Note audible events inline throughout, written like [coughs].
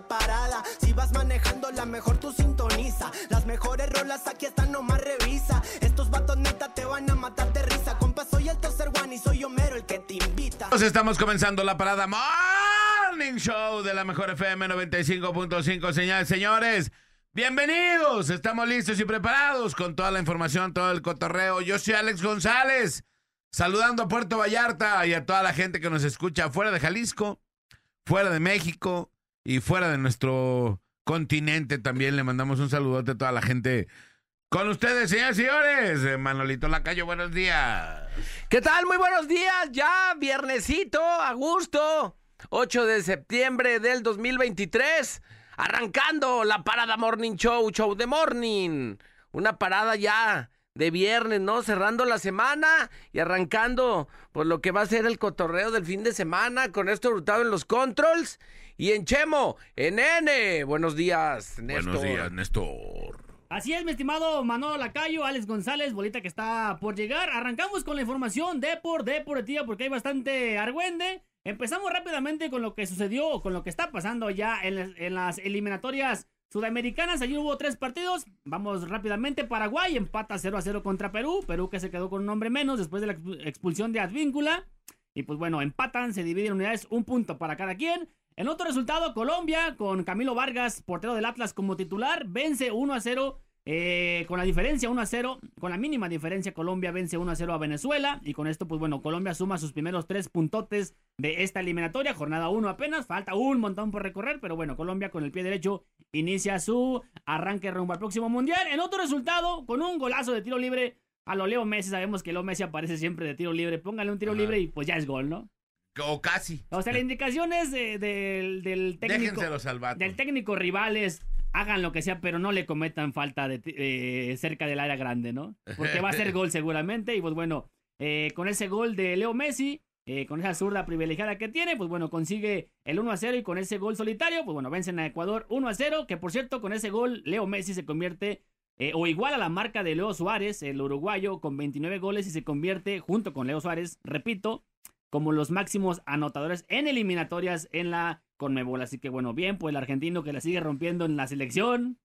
parada. Si vas manejando, la mejor tú sintoniza. Las mejores rolas aquí están, nomás revisa. Estos vatos neta te van a matar de risa. Compa, soy el tercer one y soy Homero el que te invita. Pues estamos comenzando la parada Morning Show de la mejor FM 95.5. Señores, señores, bienvenidos. Estamos listos y preparados con toda la información, todo el cotorreo. Yo soy Alex González, saludando a Puerto Vallarta y a toda la gente que nos escucha fuera de Jalisco, fuera de México y fuera de nuestro continente. También le mandamos un saludote a toda la gente. Con ustedes, señores y señores, Eh, Manolito Lacayo, buenos días. ¿Qué tal? Muy buenos días. Ya, viernesito, a gusto. 8 de septiembre del 2023. Arrancando la parada Morning Show, Show de Morning. Una parada ya de viernes, ¿no? Cerrando la semana y arrancando por lo que va a ser el cotorreo del fin de semana con esto Hurtado en los controls. Y en Chemo, en N. Buenos días, Néstor. Buenos días, Néstor. Así es, mi estimado Manolo Lacayo, Alex González, bolita que está por llegar. Arrancamos con la información de por deportiva porque hay bastante argüende. Empezamos rápidamente con lo que sucedió con lo que está pasando ya en, las- en las eliminatorias sudamericanas. Ayer hubo tres partidos. Vamos rápidamente. Paraguay empata 0 a 0 contra Perú. Perú que se quedó con un hombre menos después de la expu- expulsión de Advíncula. Y pues bueno, empatan, se dividen unidades, un punto para cada quien. En otro resultado, Colombia, con Camilo Vargas, portero del Atlas como titular, vence 1 a 0. eh, con la diferencia 1 a 0, con la mínima diferencia, Colombia vence 1 a 0 a Venezuela. Y con esto, pues bueno, Colombia suma sus primeros tres puntotes de esta eliminatoria. Jornada 1 apenas, falta un montón por recorrer. Pero bueno, Colombia con el pie derecho inicia su arranque rumbo al próximo mundial. En otro resultado, con un golazo de tiro libre a lo Leo Messi. Sabemos que Leo Messi aparece siempre de tiro libre. Póngale un tiro Ajá. libre y pues ya es gol, ¿no? O casi. O sea, la indicación es de- del, del técnico. Al. Del técnico rivales, hagan lo que sea, pero no le cometan falta de, eh, cerca del área grande, ¿no? Porque va a ser [laughs] gol seguramente. Y pues bueno, eh, con ese gol de Leo Messi, eh, con esa zurda privilegiada que tiene, pues bueno, consigue el 1 a 0 y con ese gol solitario, pues bueno, vencen a Ecuador 1 a 0. Que por cierto, con ese gol, Leo Messi se convierte. eh, o igual a la marca de Leo Suárez, el uruguayo, con 29 goles y se convierte, junto con Leo Suárez, repito, como los máximos anotadores en eliminatorias en la Conmebol. Así que bueno, bien, pues el argentino que la sigue rompiendo en la selección,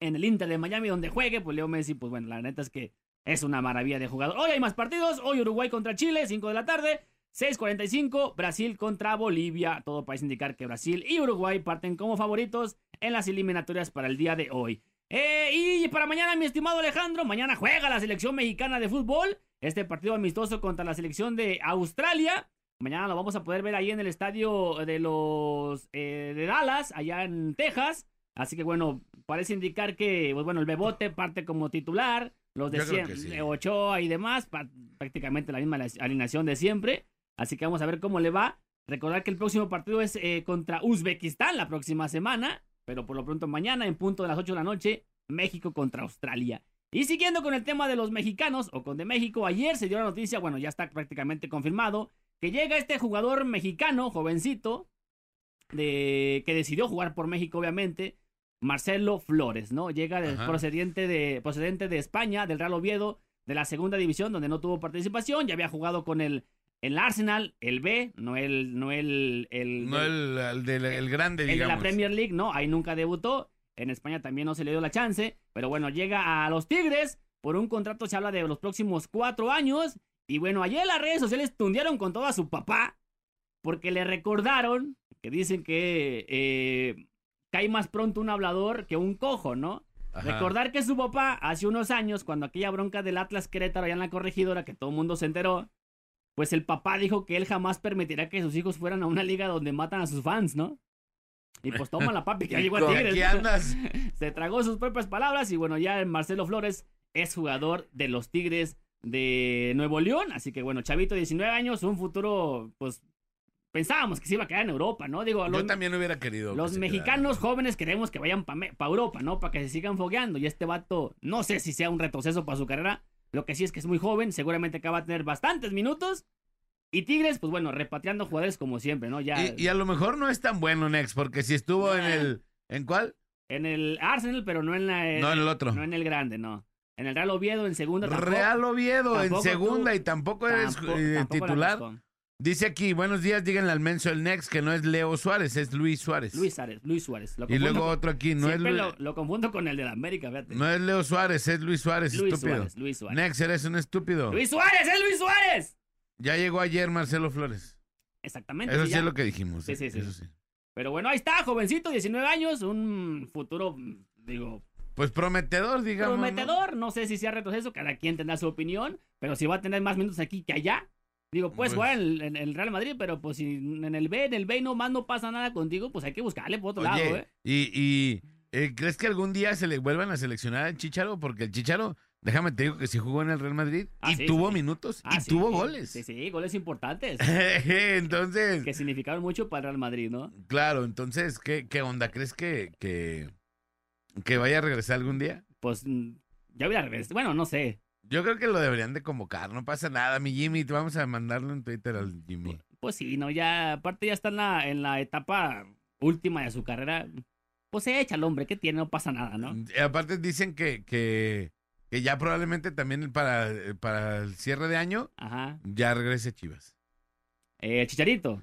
en el Inter de Miami donde juegue, pues Leo Messi, pues bueno, la neta es que es una maravilla de jugador. Hoy hay más partidos, hoy Uruguay contra Chile, 5 de la tarde. 6:45, Brasil contra Bolivia. Todo parece indicar que Brasil y Uruguay parten como favoritos en las eliminatorias para el día de hoy. Eh, y para mañana, mi estimado Alejandro, mañana juega la selección mexicana de fútbol. Este partido amistoso contra la selección de Australia. Mañana lo vamos a poder ver ahí en el estadio de los eh, de Dallas, allá en Texas. Así que bueno, parece indicar que, pues bueno, el Bebote parte como titular. Los de Yo creo siem- que sí. de Ochoa y demás, prácticamente la misma alineación de siempre. Así que vamos a ver cómo le va. Recordar que el próximo partido es eh, contra Uzbekistán la próxima semana. Pero por lo pronto mañana, en punto de las 8 de la noche, México contra Australia. Y siguiendo con el tema de los mexicanos o con de México, ayer se dio la noticia, bueno, ya está prácticamente confirmado, que llega este jugador mexicano, jovencito, de, que decidió jugar por México, obviamente, Marcelo Flores, ¿no? Llega procedente de, procedente de España, del Real Oviedo, de la segunda división, donde no tuvo participación, ya había jugado con el, el Arsenal, el B, no el, no el, el, No el, el del- el grande, el de digamos. la Premier League, no, ahí nunca debutó. En España también no se le dio la chance. Pero bueno, llega a los Tigres. Por un contrato se habla de los próximos cuatro años. Y bueno, ayer las redes sociales tundieron con todo a su papá. Porque le recordaron que dicen que eh, cae más pronto un hablador que un cojo, ¿no? Ajá. Recordar que su papá, hace unos años, cuando aquella bronca del Atlas Querétaro allá en la corregidora, que todo el mundo se enteró, pues el papá dijo que él jamás permitirá que sus hijos fueran a una liga donde matan a sus fans, ¿no? Y pues toma la [laughs] papi que ya ¿Y llegó a Tigres. qué andas? [laughs] Se tragó sus propias palabras y bueno, ya Marcelo Flores es jugador de los Tigres de Nuevo León. Así que bueno, Chavito, 19 años, un futuro pues pensábamos que se iba a quedar en Europa, ¿no? Digo, los, Yo también hubiera querido. los que mexicanos quedara. jóvenes queremos que vayan para Europa, ¿no? Para que se sigan fogueando. Y este vato, no sé si sea un retroceso para su carrera. Lo que sí es que es muy joven, seguramente acá va a tener bastantes minutos. Y Tigres, pues bueno, repatriando jugadores como siempre, ¿no? Ya Y, y a lo mejor no es tan bueno, Nex, porque si estuvo en el. ¿En cuál? en el Arsenal, pero no en la No, en el otro. no en el grande, no. En el Real Oviedo, en segunda tampoco. Real Oviedo en segunda tú- y tampoco eres Tampoco- eh, titular. Dice aquí, buenos días, díganle al menso el Nex que no es Leo Suárez, es Luis Suárez. Luis Suárez, Luis Suárez. Lo y luego otro aquí, no es, siempre Lu- lo, lo confundo con el de la América, fíjate. no es Leo Suárez, es Luis Suárez, Luis estúpido. Suárez, Luis Suárez. Nex, eres un estúpido. Luis Suárez, es Luis Suárez. Ya llegó ayer Marcelo Flores. Exactamente. Eso sí, ya. es lo que dijimos. Sí, eh, sí, sí. Eso sí. Pero bueno, ahí está, jovencito, 19 años, un futuro, digo, Pues prometedor, digamos. ¿no? prometedor. ¿no? sé si sea retroceso, cada quien tendrá su opinión, pero si va a tener más minutos aquí que allá. Digo, Pues- jugar en, en el Real Madrid, pero pues si en el B, en el B nomás no pasa nada contigo, pues hay que buscarle por otro Oye, lado, ¿eh? y, y, eh, ¿crees que algún día se le vuelvan a seleccionar al Chicharo? Porque el Chicharo, déjame te digo que sí jugó en el Real Madrid Ah, y sí, tuvo sí. minutos Ah, y sí, tuvo goles. Sí, sí, goles importantes. [laughs] entonces, que significaron mucho para el Real Madrid, ¿no? claro, entonces, ¿qué, qué onda? ¿Crees que, que, que vaya a regresar algún día? Pues mm, ya hubiera regresado. Bueno, no sé. Yo creo que lo deberían de convocar, no pasa nada, mi Jimmy, te vamos a mandarlo en Twitter al Jimmy. Pues sí, no, ya, aparte ya está en la, en la etapa última de su carrera. Pues se echa el hombre, ¿qué tiene? No pasa nada, ¿no? Y aparte dicen que, que, que ya probablemente también para, para el cierre de año Ajá. ya regrese Chivas. Eh, Chicharito.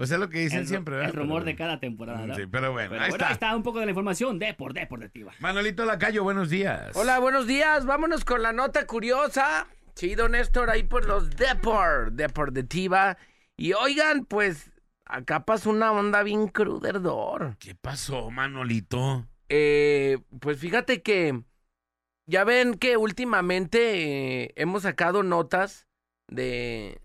O sea, lo que dicen el, siempre, ¿verdad? el rumor Pero de cada temporada, ¿no? Sí, pero bueno, Pero ahí, bueno, está. ahí está un poco de la información de por deportiva. Manolito Lacayo, buenos días. Hola, buenos días. Vámonos con la nota curiosa. Chido, Néstor, ahí por los Depor, Deportiva. Y oigan, pues, acá pasó una onda bien cruderdor. ¿Qué pasó, Manolito? Eh, pues fíjate que ya ven que últimamente eh, hemos sacado notas de,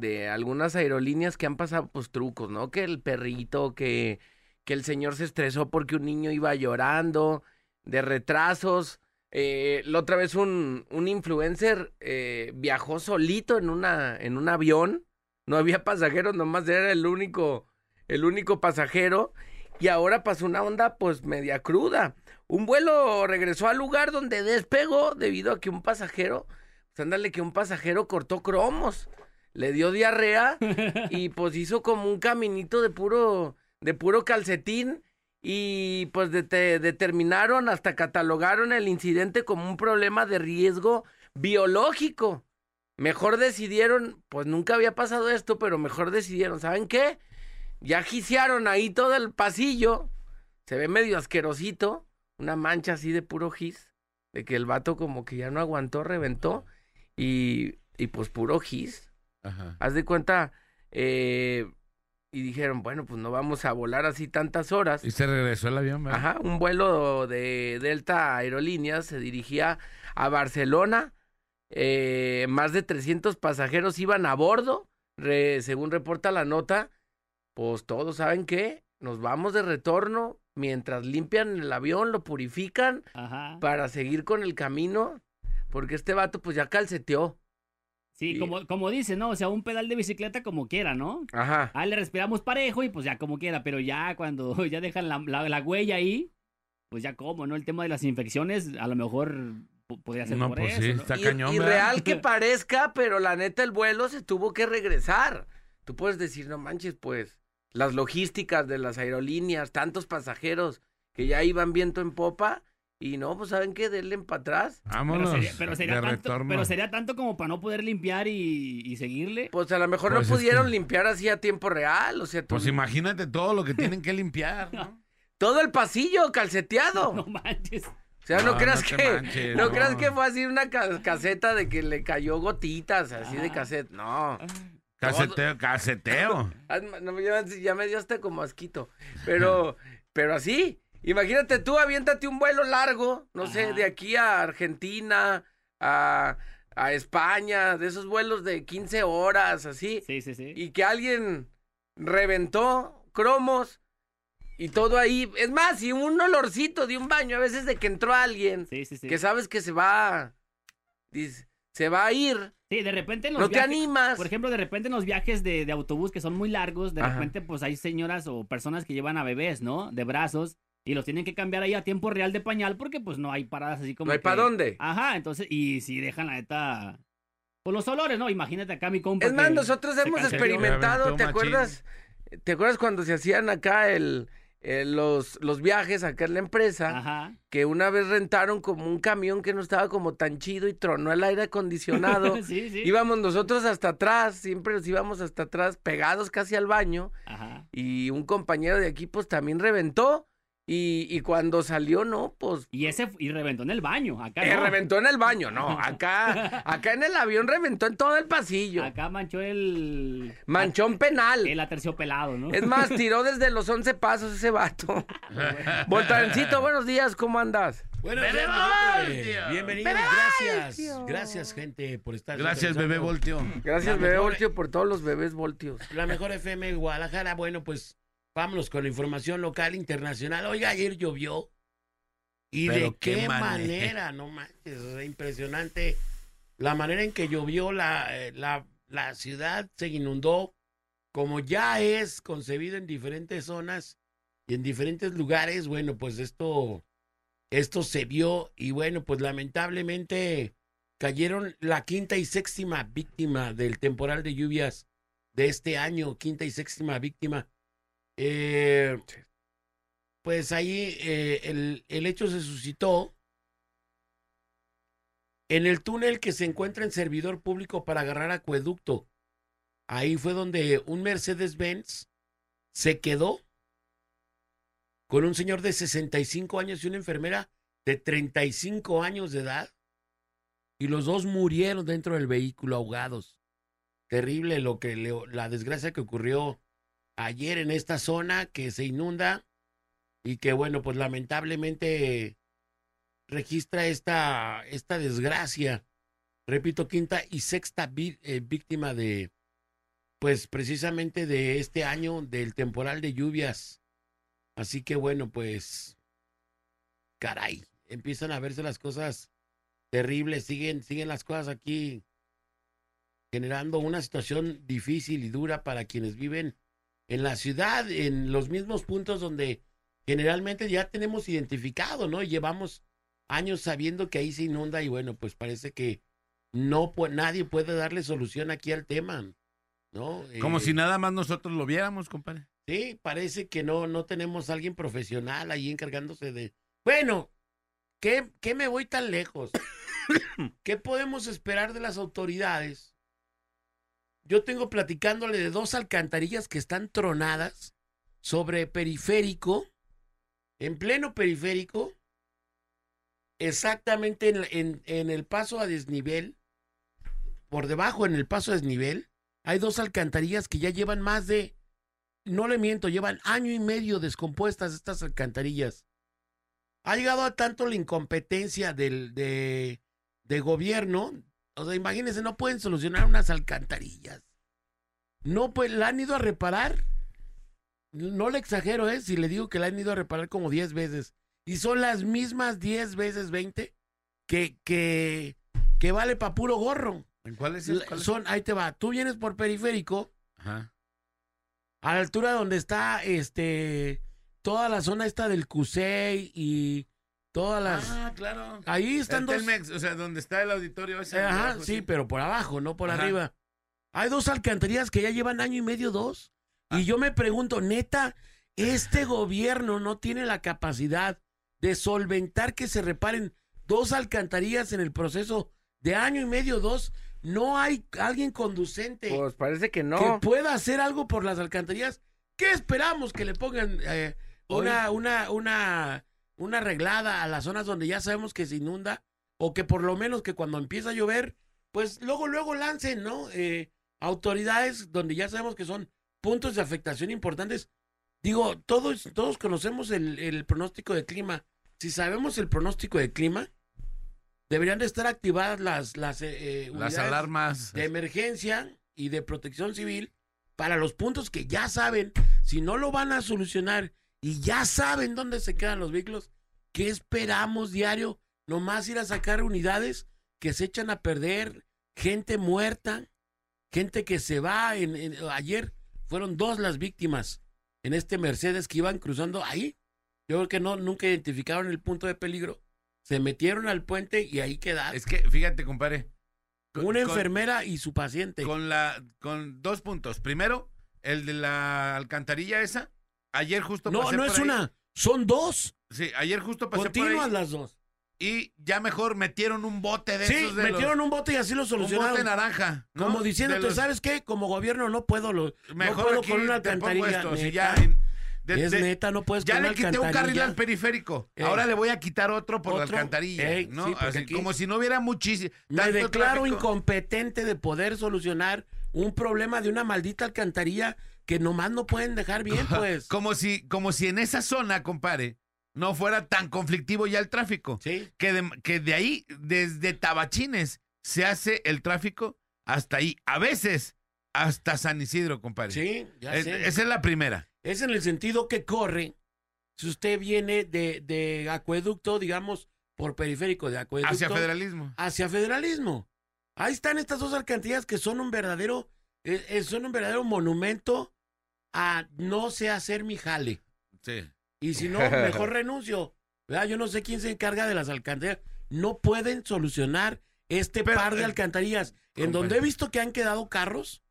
de algunas aerolíneas que han pasado pues trucos, ¿no? Que el perrito, que, que el señor se estresó porque un niño iba llorando, de retrasos. Eh, la otra vez un, un influencer eh, viajó solito en, una, en un avión. No había pasajeros, nomás era el único, el único pasajero. Y ahora pasó una onda pues media cruda. Un vuelo regresó al lugar donde despegó debido a que un pasajero, pues ándale que un pasajero cortó cromos, le dio diarrea [laughs] y pues hizo como un caminito de puro, de puro calcetín y pues dete- determinaron hasta catalogaron el incidente como un problema de riesgo biológico. Mejor decidieron, pues nunca había pasado esto, pero mejor decidieron, ¿saben qué? Ya gisearon ahí todo el pasillo. Se ve medio asquerosito. Una mancha así de puro gis. De que el vato como que ya no aguantó, reventó. Y, y pues puro gis. Ajá. Haz de cuenta. eh, y dijeron, bueno, pues no vamos a volar así tantas horas. Y se regresó el avión, ¿verdad? Ajá, un vuelo de Delta Aerolíneas se dirigía a Barcelona. eh, más de 300 pasajeros iban a bordo. Re- según reporta la nota, pues todos saben que nos vamos de retorno mientras limpian el avión, lo purifican Ajá. para seguir con el camino. Porque este vato pues ya calceteó. Sí, y- como, como dice, ¿no? O sea, un pedal de bicicleta como quiera, ¿no? Ajá. Ah, le respiramos parejo y pues ya como quiera, pero ya cuando [laughs] ya dejan la, la- la huella ahí, pues ya como, ¿no? El tema de las infecciones, a lo mejor po- podría ser No, por pues eso, sí, ¿no? está y, cañón, y real que [laughs] parezca, pero la neta el vuelo se tuvo que regresar. Tú puedes decir, no manches, pues, las logísticas de las aerolíneas, tantos pasajeros que ya iban viento en popa, y no, pues, ¿saben qué? Denle para atrás. Pero Vámonos. sería, pero, sería de tanto, retorno. pero sería tanto como para no poder limpiar y, y seguirle. Pues a lo mejor Pues no es pudieron que- limpiar así a tiempo real, o sea, tú- Pues imagínate todo lo que [laughs] tienen que limpiar, ¿no? todo el pasillo calceteado. No manches. O sea, no, No, creas no que manches, no, no. creas que fue así una ca- caseta de que le cayó gotitas, así de Ah. cassette. No. Caseteo, caseteo. [laughs] Ah, ya me dio hasta como asquito. Pero, pero así. Imagínate tú, aviéntate un vuelo largo, no sé, de aquí a Argentina, a, a España, de esos vuelos de 15 horas, así. Sí, sí, sí. Y que alguien reventó cromos y todo ahí. Es más, y un olorcito de un baño, a veces de que entró alguien, Sí, sí, sí. que sabes que se va, dice, se va a ir Sí, de repente en los No te animas. Por ejemplo, de repente en los viajes de, de autobús que son muy largos, de Ajá. repente pues hay señoras o personas que llevan a bebés, ¿no? De brazos y los tienen que cambiar ahí a tiempo real de pañal porque pues no hay paradas así como no hay que- para dónde. Ajá, entonces, y si dejan la neta... Por los olores, ¿no? Imagínate acá mi compa Es más, nosotros hemos experimentado, ¿te machín. acuerdas? ¿Te acuerdas cuando se hacían acá el, el- los, los viajes acá en la empresa? Ajá. Que una vez rentaron como un camión que no estaba como tan chido y tronó el aire acondicionado. [laughs] sí, sí. Íbamos nosotros hasta atrás, siempre nos íbamos hasta atrás, pegados casi al baño. Ajá. Y un compañero de aquí pues también reventó. Y, y cuando salió, no, pues Y ese y reventó en el baño, acá eh, no. reventó en el baño, no. [laughs] Acá, acá en el avión reventó en todo el pasillo. Acá manchó el... Manchón penal. El aterciopelado, ¿no? Es más, [laughs] tiró desde los 11 pasos ese vato. [laughs] Voltarencito, buenos días, ¿cómo andas? Bueno, Bebé Voltio. bienvenidos, gracias. Gracias, gente, por estar Gracias, bebé Voltio. Gracias, La bebé mejor- Voltio, por todos los bebés voltios. La mejor FM de Guadalajara. Bueno, pues vámonos con la información local, internacional. Oiga, ayer llovió. ¿Y Pero de qué qué, manera. manera? No manches, o sea, impresionante. La manera en que llovió la, eh, la, la ciudad se inundó, como ya es concebido en diferentes zonas y en diferentes lugares. Bueno, pues esto, esto se vio y bueno, pues lamentablemente cayeron la quinta y séptima víctima del temporal de lluvias de este año, quinta y séptima víctima. Eh, pues ahí eh, el, el hecho se suscitó en el túnel que se encuentra en servidor público para agarrar acueducto. Ahí fue donde un Mercedes-Benz se quedó con un señor de 65 años y una enfermera de 35 años de edad. Y los dos murieron dentro del vehículo ahogados. Terrible lo que le- la desgracia que ocurrió ayer en esta zona que se inunda y que bueno, pues lamentablemente registra esta, esta desgracia. Repito, quinta y sexta eh, víctima de, pues precisamente de este año del temporal de lluvias. Así que bueno, pues, caray, empiezan a verse las cosas terribles, siguen, siguen las cosas aquí generando una situación difícil y dura para quienes viven en la ciudad, en los mismos puntos donde generalmente ya tenemos identificado, ¿no? Llevamos años sabiendo que ahí se inunda y bueno, pues parece que no pu- nadie puede darle solución aquí al tema, ¿no? Como Eh, si nada más nosotros lo viéramos, compadre. Sí, parece que no, no tenemos a alguien profesional ahí encargándose de. Bueno, ¿qué, qué me voy tan lejos? [coughs] ¿Qué podemos esperar de las autoridades? Yo tengo platicándole de dos alcantarillas que están tronadas sobre periférico, en pleno periférico, exactamente en, el paso a desnivel, por debajo en el paso a desnivel, hay dos alcantarillas que ya llevan más de no le miento, llevan año y medio descompuestas estas alcantarillas. Ha llegado a tanto la incompetencia del de, de gobierno. O sea, imagínense, no pueden solucionar unas alcantarillas. No, pues la han ido a reparar. No le exagero, ¿eh? Si le digo que la han ido a reparar como 10 veces. Y son las mismas 10 veces 20 que, que, que vale para puro gorro. ¿En cuál es La- Son, ahí te va. Tú vienes por periférico Ajá. a la altura donde está este toda la zona esta del Cusey y todas las Ah, claro. ahí están El dos Telmex, o sea, donde está el auditorio ese. Eh, ajá, abajo, sí, pero por abajo, no por Ajá. arriba. Hay dos alcantarillas que ya llevan año y medio, dos. Ah. Y yo me pregunto, neta, este gobierno no tiene la capacidad de solventar que se reparen dos alcantarillas en el proceso de año y medio, dos. No hay alguien conducente Pues parece que no. que pueda hacer algo por las alcantarillas. ¿Qué esperamos que le pongan eh, una, una, una, una arreglada a las zonas donde ya sabemos que se inunda? O que por lo menos que cuando empieza a llover, pues luego, luego lancen, ¿no? Eh, autoridades donde ya sabemos que son puntos de afectación importantes. Digo, todos, todos conocemos el, el pronóstico de clima. Si sabemos el pronóstico de clima, deberían de estar activadas las, las, eh, eh, Las alarmas. de emergencia y de protección civil para los puntos que ya saben, si no lo van a solucionar y ya saben dónde se quedan los vehículos, ¿qué esperamos diario? Nomás ir a sacar unidades que se echan a perder, gente muerta, gente que se va. En, en- ayer fueron dos las víctimas en este Mercedes que iban cruzando ahí. Yo creo que no, nunca identificaron el punto de peligro. Se metieron al puente y ahí quedaron. Es que, fíjate, compadre. con- Una con- enfermera y su paciente. Con la, con dos puntos. Primero, el de la alcantarilla esa. Ayer justo no, pasé no por es ahí. una, son dos. Sí, ayer justo pasé por Continuas ahí. las dos. Y ya mejor metieron un bote de Sí, esos de metieron los- un bote y así lo un solucionaron. bote naranja. ¿no? Como De diciéndote, los- ¿sabes qué? Como gobierno no puedo, lo, Mejor no puedo aquí con una te pongo alcantarilla. esto, si neta. ya, de- es de- neta, no puedes ya con le una quité un carril alcantarilla. al periférico. Ey. Ahora le voy a quitar otro por la Otro. alcantarilla. Ey, ¿no? sí, porque Así, aquí- como si no hubiera muchísimo. Me declaro incompetente de poder solucionar un problema de una maldita alcantarilla que nomás no pueden dejar bien, [laughs] pues. Como si, como si en esa zona, compare, no fuera tan conflictivo ya el tráfico. Sí. Que de, que de ahí, desde Tabachines, se hace el tráfico hasta ahí. A veces, hasta San Isidro, compadre. Sí, ya Es- sé. esa es la primera. Es en el sentido que corre. Si usted viene de, de acueducto, digamos, por periférico de acueducto. Hacia federalismo. hacia federalismo. Ahí están estas dos alcantarillas que son un verdadero, eh, eh, son un verdadero monumento a no sé hacer mi jale. Sí. Y si no, [laughs] mejor renuncio. ¿Verdad? Yo no sé quién se encarga de las alcantarillas. No pueden solucionar este Pero, par de eh, alcantarillas en donde he visto que han quedado carros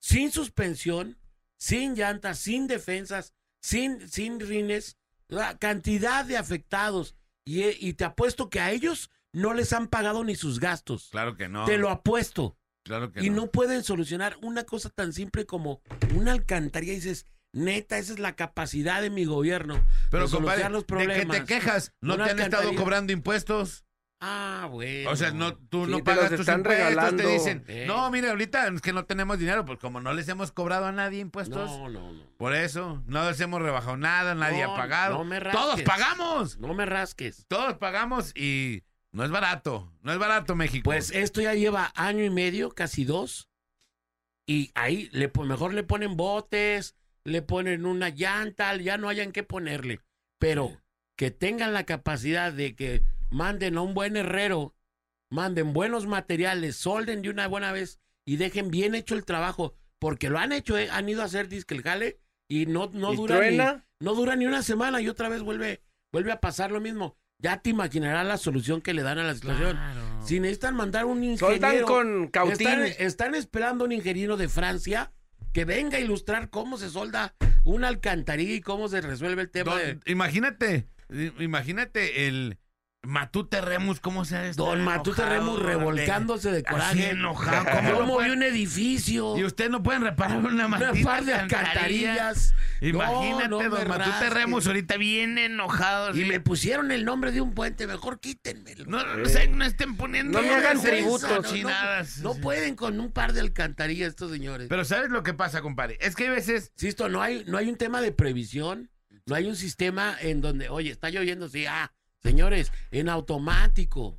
sin suspensión, sin llantas, sin defensas, sin, sin rines, la cantidad de afectados. Y, eh, y te apuesto que a ellos no les han pagado ni sus gastos. Claro que no. Te lo apuesto. Claro que Y no. no pueden solucionar una cosa tan simple como una alcantarilla. Y dices, neta, esa es la capacidad de mi gobierno. Pero, de compadre, solucionar los ¿de qué problemas. te quejas? ¿No Una te han estado cobrando impuestos? Ah, bueno. O sea, no, tú Sí, no pagas tus están impuestos, regalando. te dicen, Eh. no, mire, ahorita es que no tenemos dinero, pues como no les hemos cobrado a nadie impuestos, No, no, no. por eso, no les hemos rebajado nada, nadie No, ha pagado. no me Todos rasques. pagamos, No me rasques. todos pagamos y no es barato, no es barato México. Pues esto ya lleva año y medio, casi dos. Y ahí le, mejor le ponen botes, le ponen una llanta, ya no hayan que ponerle. Pero que tengan la capacidad de que manden a un buen herrero, manden buenos materiales, solden de una buena vez y dejen bien hecho el trabajo. Porque lo han hecho, eh, han ido a hacer disque el jale y no, no ¿Y dura ni, no dura ni una semana y otra vez vuelve, vuelve a pasar lo mismo. Ya te imaginarás la solución que le dan a la situación. Claro. Si necesitan mandar un Soltan ingeniero. con cautín. Están, están esperando un ingeniero de Francia que venga a ilustrar cómo se solda una alcantarilla y cómo se resuelve el tema Don- de. Imagínate, imagínate el Matute Remus, ¿cómo se ha de estar Don Matute Remus revolcándose de Así coraje. enojado, ¿cómo [laughs] ¿Cómo lo puede- movió un edificio? Y usted no pueden reparar una Una maldita par de alcantarilla. alcantarillas. Imagínate, No, no don Matute rasques. Remus ahorita bien enojado. Y así. me pusieron el nombre de un puente, mejor quítenmelo. No, no, sé, no estén poniendo No me hagan tributos. no, pueden con un par de alcantarillas estos señores. Pero ¿sabes lo que pasa, compadre? Es que hay veces... Insisto, no hay, no hay un tema de previsión, no hay un sistema en donde, oye, está lloviendo, sí, ah, señores, en automático,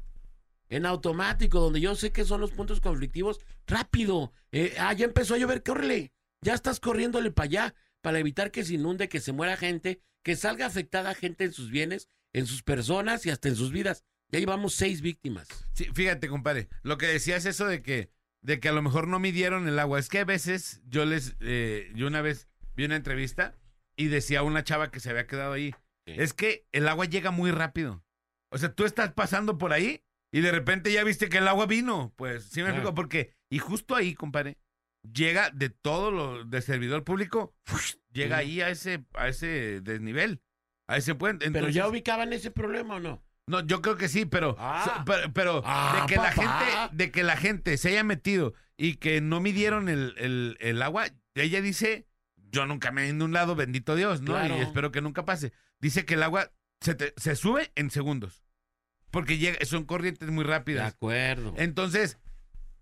en automático, donde yo sé que son los puntos conflictivos, rápido, eh, ah, ya empezó a llover, córrele, ya estás corriéndole para allá, para evitar que se inunde, que se muera gente, que salga afectada gente en sus bienes, en sus personas y hasta en sus vidas. Ya llevamos seis víctimas. Sí, fíjate, compadre, lo que decías eso de que, de que a lo mejor no midieron el agua. Es que a veces yo les, eh, yo una vez vi una entrevista y decía una chava que se había quedado ahí. Sí. Es que el agua llega muy rápido. O sea, tú estás pasando por ahí y de repente ya viste que el agua vino. Pues, sí me Claro. explico, porque, y justo ahí, compadre, llega de todo lo de servidor público, llega Sí. ahí a ese, a ese desnivel, a ese puente. Pero ya ubicaban ese problema o no? no, yo creo que sí, pero, Ah. pero, pero Ah, de que la gente, de que la gente se haya metido y que no midieron el, el, el agua, ella dice, yo nunca me he inundado, bendito Dios, ¿no? Claro. Y espero que nunca pase. Dice que el agua se, te- se sube en segundos. Porque llega, son corrientes muy De rápidas. acuerdo. Entonces,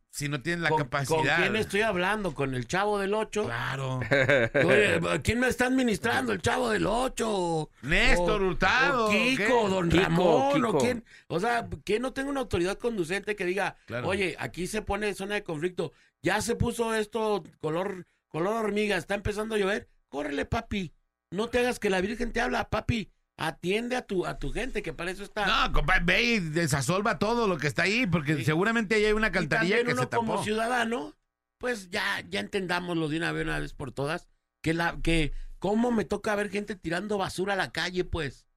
si no tienen la ¿Con, capacidad. ¿Con quién estoy hablando? ¿Con el chavo del 8? Claro. [laughs] Oye, ¿quién me está administrando? ¿El chavo del 8? Néstor Hurtado. O Kiko, don Kiko, Ramón, Kiko. o quién. O sea, ¿quién no tenga una autoridad conducente que diga, Claro. oye, aquí se pone zona de conflicto, ya se puso esto color, color hormiga, está empezando a llover, córrele, papi. No te hagas que la Virgen te habla, papi. atiende a tu, a tu gente, que para eso está. No, ve y desasolva todo lo que está ahí, porque Sí. seguramente ahí hay una Y alcantarilla también que uno se tapó. como ciudadano, pues ya, ya entendámoslo de una vez, una vez por todas, que la, que cómo me toca ver gente tirando basura a la calle, pues.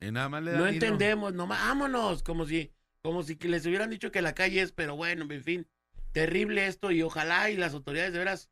Y nada más le da No entendemos, nomás, vámonos, como si, como si les hubieran dicho que la calle es, pero bueno, en fin, terrible esto y ojalá y las autoridades de veras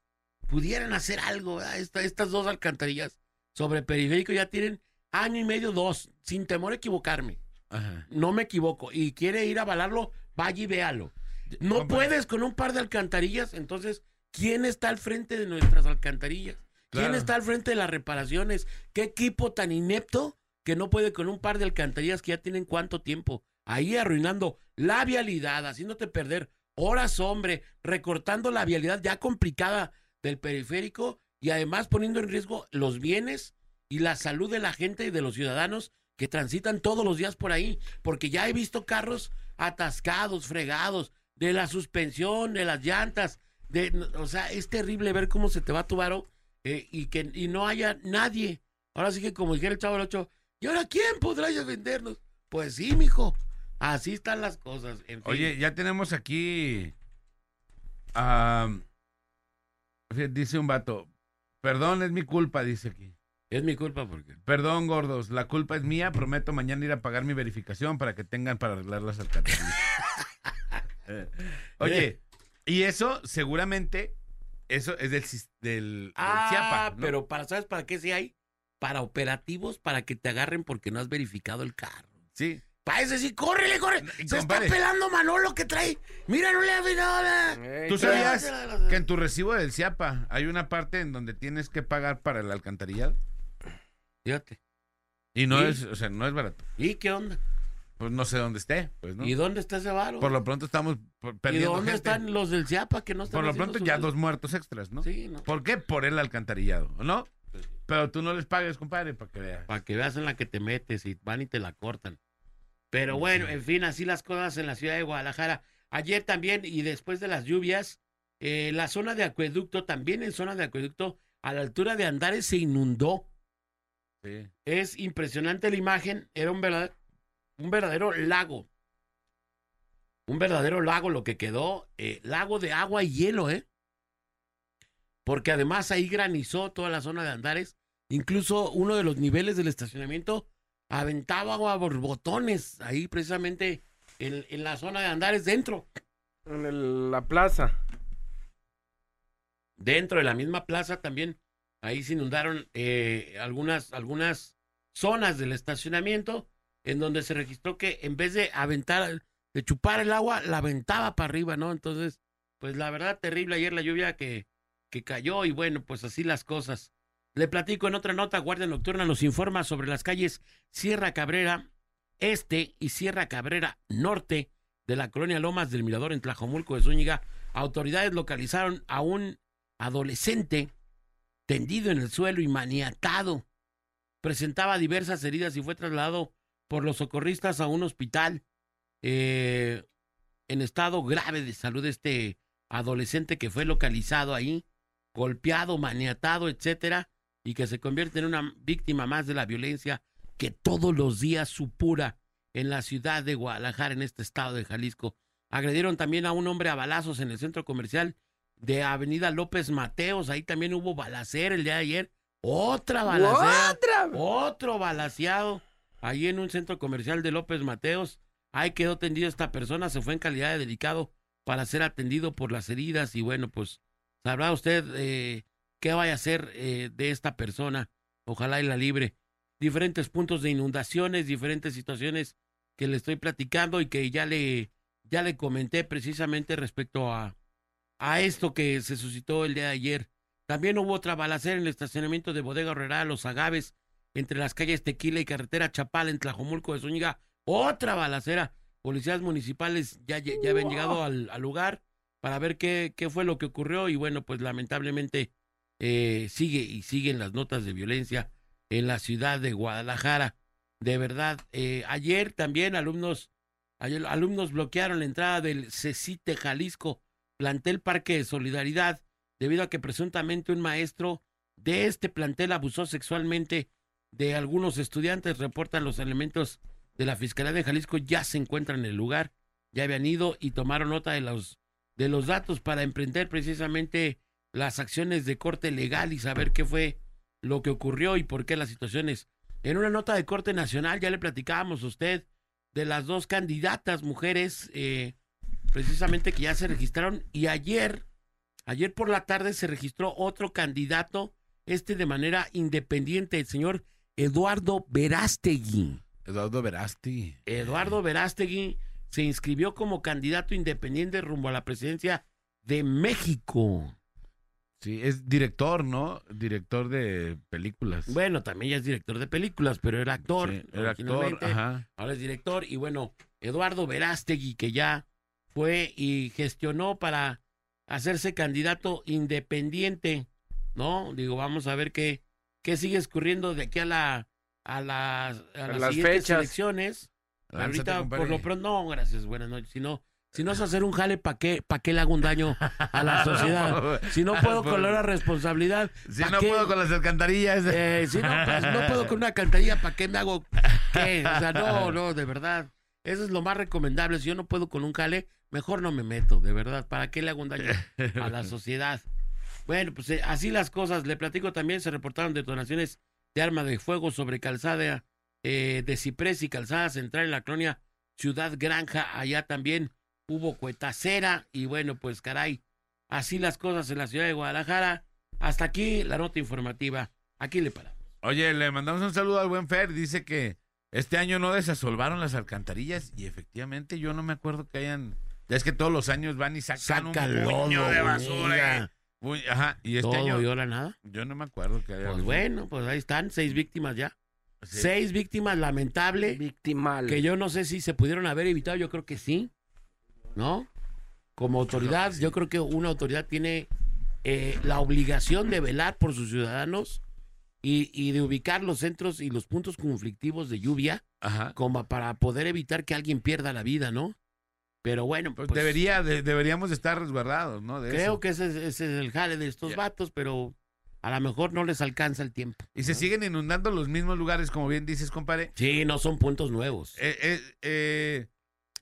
pudieran hacer algo. Esta- estas dos alcantarillas sobre periférico ya tienen año y medio, dos, sin temor a equivocarme, Ajá. no me equivoco, y quiere ir a avalarlo, vaya y véalo. No puedes con un par de alcantarillas, entonces, ¿quién está al frente de nuestras alcantarillas? ¿Quién está al frente de las reparaciones? ¿Qué equipo tan inepto que no puede con un par de alcantarillas que ya tienen cuánto tiempo? Ahí arruinando la vialidad, haciéndote perder horas, hombre, recortando la vialidad ya complicada del periférico y además poniendo en riesgo los bienes y la salud de la gente y de los ciudadanos que transitan todos los días por ahí, porque ya he visto carros atascados, fregados, de la suspensión, de las llantas, de, o sea, es terrible ver cómo se te va tu varo eh, y que y no haya nadie. Ahora sí que como dijera el chavo del ocho, ¿y ahora quién podrá defendernos? Pues sí, mijo, así están las cosas. Oye, ya tenemos aquí. dice un vato. Perdón, es mi culpa, dice aquí. es mi culpa porque Perdón, gordos, la culpa es mía. Prometo mañana ir a pagar mi verificación para que tengan para arreglar las alcantarillas. [laughs] Eh, Oye, y eso seguramente, eso es del, del, del Ah, pero para ¿sabes para qué sí hay? Para operativos, para que te agarren porque no has verificado el carro. Sí. Para eso sí, córrele, corre. Se compadre. está pelando Manolo que trae. Mira, no le ha nada. ¿Tú sabías que en tu recibo del CIAPA hay una parte en donde tienes que pagar para el alcantarillado? Fíjate. Y no es, o sea, no es barato. ¿Y qué onda? Pues no sé dónde esté, pues no. ¿Y dónde está ese varo? Por lo pronto estamos por- ¿Y perdiendo dónde gente. están los del CIAPA que no están Por lo pronto ya dos muertos extras, ¿no? Sí, ¿no? ¿Por qué? Por el alcantarillado, ¿no? Pero tú no les pagues, compadre, para que veas. Para que veas en la que te metes y van y te la cortan. Pero bueno, en fin, así las cosas en la ciudad de Guadalajara. Ayer también, y después de las lluvias, eh, la zona de acueducto, también en zona de acueducto, a la altura de Andares se inundó. Sí. Es impresionante la imagen, era un verdadero, un verdadero lago. Un verdadero lago lo que quedó, eh, lago de agua y hielo, ¿eh? Porque además ahí granizó toda la zona de Andares, incluso uno de los niveles del estacionamiento aventaba agua a borbotones, ahí precisamente en, en la zona de Andares, dentro, En el- la plaza. dentro de la misma plaza también, ahí se inundaron eh, algunas, algunas zonas del estacionamiento, en donde se registró que en vez de aventar, de chupar el agua, la aventaba para arriba, ¿no? Entonces, pues la verdad, terrible ayer la lluvia que, que cayó y bueno, pues así las cosas. Le platico en otra nota, Guardia Nocturna nos informa sobre las calles Sierra Cabrera Este y Sierra Cabrera Norte de la colonia Lomas del Mirador en Tlajomulco de Zúñiga. Autoridades localizaron a un adolescente tendido en el suelo y maniatado. Presentaba diversas heridas y fue trasladado por los socorristas a un hospital eh, en estado grave de salud este adolescente que fue localizado ahí, golpeado, maniatado, etcétera, y que se convierte en una víctima más de la violencia que todos los días supura en la ciudad de Guadalajara, en este estado de Jalisco. Agredieron también a un hombre a balazos en el centro comercial de Avenida López Mateos. Ahí también hubo balacera el día de ayer. Otra balacera. ¡Otra! Otro balaseado. Ahí en un centro comercial de López Mateos. Ahí quedó tendido esta persona. Se fue en calidad de delicado para ser atendido por las heridas. Y bueno, pues sabrá usted eh, qué vaya a hacer eh, de esta persona. Ojalá y la libre. Diferentes puntos de inundaciones, diferentes situaciones que le estoy platicando y que ya le, ya le comenté precisamente respecto a, a esto que se suscitó el día de ayer. También hubo otra balacera en el estacionamiento de Bodega Herrera Los Agaves, entre las calles Tequila y Carretera Chapal, en Tlajomulco de Zúñiga. Otra balacera. Policías municipales ya, ya ya habían llegado al, al lugar para ver qué, qué fue lo que ocurrió y bueno, pues lamentablemente eh, sigue y siguen las notas de violencia en la ciudad de Guadalajara. De verdad, eh, ayer también alumnos, alumnos bloquearon la entrada del CECITE Jalisco, plantel Parque de Solidaridad, debido a que presuntamente un maestro de este plantel abusó sexualmente de algunos estudiantes, reportan los elementos de la Fiscalía de Jalisco, ya se encuentran en el lugar, ya habían ido y tomaron nota de los, de los datos para emprender precisamente las acciones de corte legal y saber qué fue lo que ocurrió y por qué las situaciones. En una nota de corte nacional ya le platicábamos a usted de las dos candidatas mujeres, eh, precisamente que ya se registraron y ayer, ayer por la tarde se registró otro candidato, este de manera independiente, el señor Eduardo Verástegui. Eduardo Verasti. Eduardo Verástegui se inscribió como candidato independiente rumbo a la presidencia de México. Sí, es director, ¿no? Director de películas. Bueno, también ya es director de películas, pero era actor. Sí, era actor, ajá. Ahora es director. Y bueno, Eduardo Verástegui, que ya fue y gestionó para hacerse candidato independiente, ¿no? Digo, vamos a ver qué, qué sigue escurriendo de aquí a la a las, a las las siguientes fechas. elecciones. Lánzate, Ahorita, compadre. por lo pronto, no, gracias, buenas noches. Si no, no es hacer un jale, ¿para qué, pa' qué le hago un daño a la [laughs] sociedad? Si no puedo con la [laughs] responsabilidad, Si ¿pa' no qué? puedo con las alcantarillas. Eh, si no, pues, no puedo con una cantarilla, ¿para qué me hago qué? O sea, no, no, de verdad. Eso es lo más recomendable. Si yo no puedo con un jale, mejor no me meto, de verdad. ¿Para qué le hago un daño a la sociedad? Bueno, pues eh, así las cosas. Le platico también, se reportaron detonaciones de arma de fuego sobre calzada eh, de Ciprés y calzada central en la colonia Ciudad Granja. Allá también hubo cuetacera y bueno, pues caray, así las cosas en la ciudad de Guadalajara. Hasta aquí la nota informativa. Aquí le paramos. Oye, le mandamos un saludo al buen Fer. Dice que este año no desasolvaron las alcantarillas y efectivamente yo no me acuerdo que hayan... Ya es que todos los años van y sacan Saca un puño de basura. uy, ajá, y este Todo año y ahora nada. yo no me acuerdo que haya... Pues bueno, pues ahí están, seis víctimas ya. Sí. Seis víctimas, lamentable. Victimal. Que yo no sé si se pudieron haber evitado, yo creo que sí. ¿No? Como autoridad, yo creo que una autoridad tiene eh, la obligación de velar por sus ciudadanos y, y de ubicar los centros y los puntos conflictivos de lluvia Ajá. como para poder evitar que alguien pierda la vida, ¿no? Pero bueno, Pues pues, debería, de- deberíamos de estar resguardados, ¿no? De creo eso. que ese, es- ese es el jale de estos Ya. vatos, pero a lo mejor no les alcanza el tiempo. Y se siguen inundando los mismos lugares, como bien dices, compadre. Sí, no son puntos nuevos. Eh, eh, eh,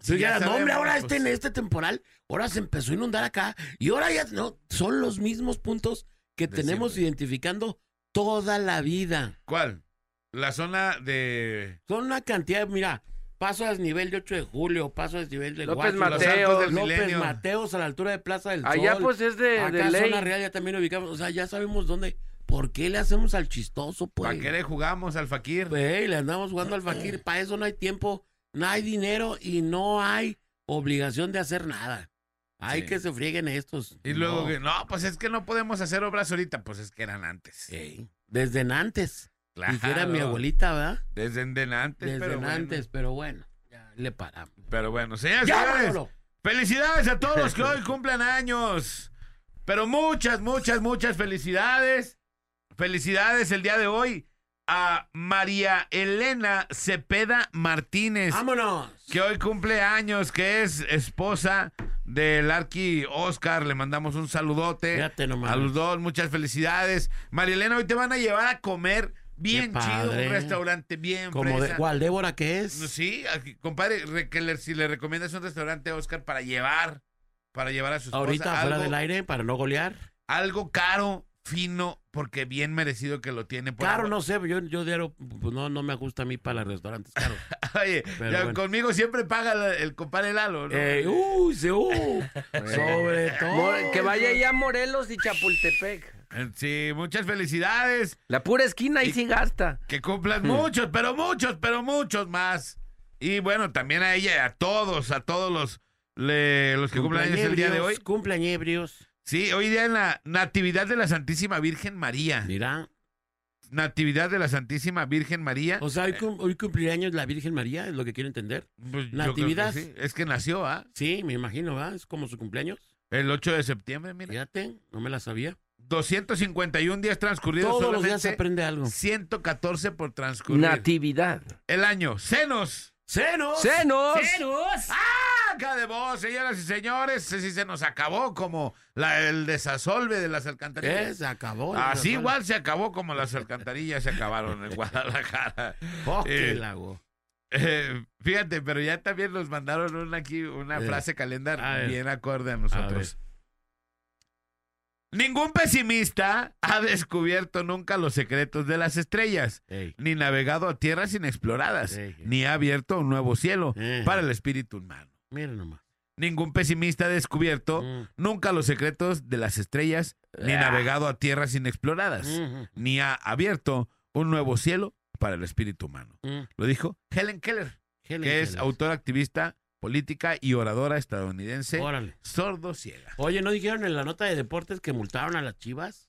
Si sí, ya no, hombre, ahora pues, este, en este temporal, ahora se empezó a inundar acá y ahora ya no, son los mismos puntos que De tenemos siempre. identificando toda la vida. ¿Cuál? La zona de... Son una cantidad, mira, paso a desnivel de 8 de julio, paso a desnivel de López Guacho, Mateo. Del López Milenio. Mateos a la altura de Plaza del Allá Sol. pues es de, de acá ley. zona real ya también ubicamos, o sea, ya sabemos dónde. ¿Por qué le hacemos al chistoso, pues? ¿Para qué le jugamos al Fakir? Güey, le andamos jugando al fakir. Para eso no hay tiempo, no hay dinero y no hay obligación de hacer nada. Hay Sí. que se frieguen estos. Y luego No. que, no, pues es que no podemos hacer obras ahorita, pues es que eran antes. Ey, Desde antes. Claro. Dijera mi abuelita, ¿verdad? Desde en antes, Desde pero bueno. antes, pero bueno. Ya le paramos. Pero bueno, señores, ¡Ya, señores, felicidades a todos los que hoy [laughs] cumplen años. Pero muchas, muchas, muchas felicidades. Felicidades el día de hoy a María Elena Cepeda Martínez. ¡Vámonos! que hoy cumple años, que es esposa del Arqui Oscar. Le mandamos un saludote Fíjate nomás. a los dos, muchas felicidades. Marielena, hoy te van a llevar a comer bien chido, un restaurante bien Como de cuál, Débora, ¿qué es? Sí, aquí, compadre, re- que le- si le recomiendas un restaurante Oscar para llevar, para llevar a su esposa, Ahorita fuera algo, del aire para no golear. algo caro, fino, porque bien merecido que lo tiene. Por Claro, agua. no sé, yo, yo diario, pues no, no me gusta a mí para los restaurantes caros. [laughs] Oye, Pero ya bueno. conmigo siempre paga el, el compadre Lalo, ¿no? Eh, uy, se, uh, [laughs] sobre todo. Que vaya ya a Morelos y Chapultepec. Eh, Sí, muchas felicidades. La pura esquina ahí Y- sí gasta. Que Hmm. cumplan muchos, pero muchos, pero muchos más. Y bueno, también a ella, a todos, a todos los, le- los que cumplen años el día de hoy. Cumpleañebrios. Sí, hoy día en la Natividad de la Santísima Virgen María. Mira, Natividad de la Santísima Virgen María. o sea, hoy, cum- hoy cumplirá años la Virgen María, es lo que quiero entender. Pues, que Natividad. sí. Es que nació, ¿ah? Sí, me imagino, ¿va? Es como su cumpleaños. El 8 de septiembre, mira. Fíjate, no me la sabía. 251 días transcurridos. Todos los días se aprende algo. 114 por transcurrir. Natividad. El año. Senos. ¡Senos! ¡Senos! ¡Ceros! ¡Ah! Marca de voz, señoras y señores. Si se nos acabó como la, el desasolve de las Eh, alcantarillas. se acabó. Así igual se acabó como las alcantarillas se acabaron en Guadalajara. [laughs] Oh, qué Eh, lago. Eh, fíjate, pero ya también nos mandaron una aquí, una Eh, frase calendar bien acorde a nosotros. Ningún pesimista ha descubierto nunca los secretos de las estrellas, Ey. ni navegado a tierras inexploradas, Ey. ni ha abierto un nuevo cielo Eh. para el espíritu humano. Mira nomás. Ningún pesimista ha descubierto Mm. nunca los secretos de las estrellas, ni Ah. navegado a tierras inexploradas, Mm, ni ha abierto un nuevo cielo para el espíritu humano. mm. Lo dijo Helen Keller, Helen que es autora, activista, política y oradora estadounidense, Órale. sordo ciega. Oye, ¿no dijeron en la nota de deportes que multaron a las chivas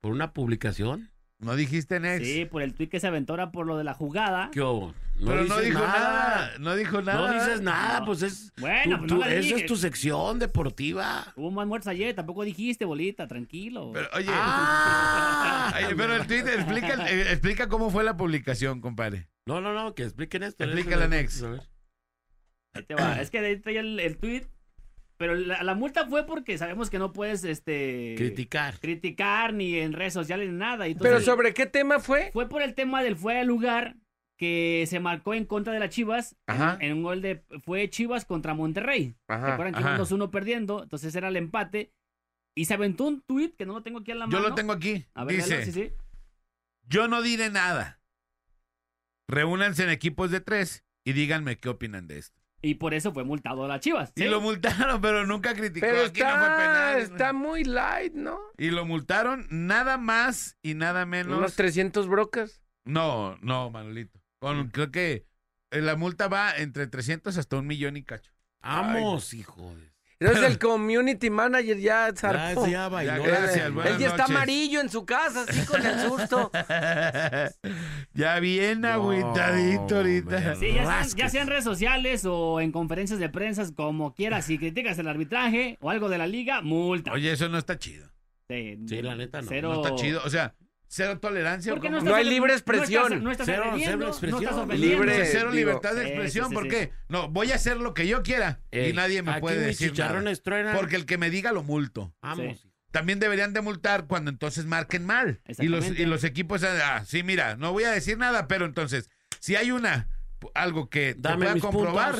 por una publicación? ¿No dijiste, Nex? Sí, por el tweet que se aventora por lo de la jugada. ¿Qué hubo? Pero no dijo nada. No dijo nada. No dices nada, No. pues es. Bueno, tú- pues tú- no esa dije. es tu sección deportiva. Hubo más muertos ayer, tampoco dijiste, bolita, tranquilo. Pero, oye, Ah. [laughs] oye, pero el tweet explica, [laughs] eh, explica cómo fue la publicación, compadre. No, no, no, que expliquen esto. Explícala, Nex. A ver. Ahí te va. Es que de ahí el, el tweet. Pero la, la multa fue porque sabemos que no puedes este Criticar. criticar ni en redes sociales ni nada. ¿Pero sobre qué tema fue? Fue por el tema del fuera de lugar que se marcó en contra de las Chivas. Ajá. En un gol de. Fue Chivas contra Monterrey. ¿Se acuerdan que ajá. iban 2-1 perdiendo? Entonces era el empate. Y se aventó un tweet que no lo tengo aquí a la Yo mano. lo tengo aquí. A ver, Dice, sí, sí. yo no diré nada. Reúnanse en equipos de tres y díganme qué opinan de esto. Y por eso fue multado a las Chivas. Y lo multaron, pero nunca criticó. Pero Aquí no fue está, penal. está muy light, ¿no? Y lo multaron nada más y nada menos. Unos 300 brocas. No, no, Manolito. Con, creo que eh, la multa va entre 300 hasta un millón y cacho. Vamos, hijo de. Entonces el [laughs] community manager ya Ya, zarpó. ya bailó. Ya, gracias, Él buenas ya está amarillo en su casa, así con el susto. [laughs] ya bien No, agüitadito ahorita. Sí, ya sea en redes sociales o en conferencias de prensa, como quieras. Si criticas el arbitraje o algo de la liga, multa. Oye, eso no está chido. Sí, Sí, la neta no. Cero... No está chido. O sea, cero tolerancia. ¿o Porque no, estás No hay libre expresión. No estás, no estás Cero- no estás. Libre. cero digo, libertad de expresión. sí, sí, ¿Por sí. qué? No, voy a hacer lo que yo quiera y nadie me puede decir nada. truenan. Porque el que me diga lo multo. Vamos. Sí. También deberían de multar cuando entonces marquen mal. Y los, y los equipos, ah, sí, mira, no voy a decir nada, pero entonces, si hay una, algo que te Dame pueda mis comprobar,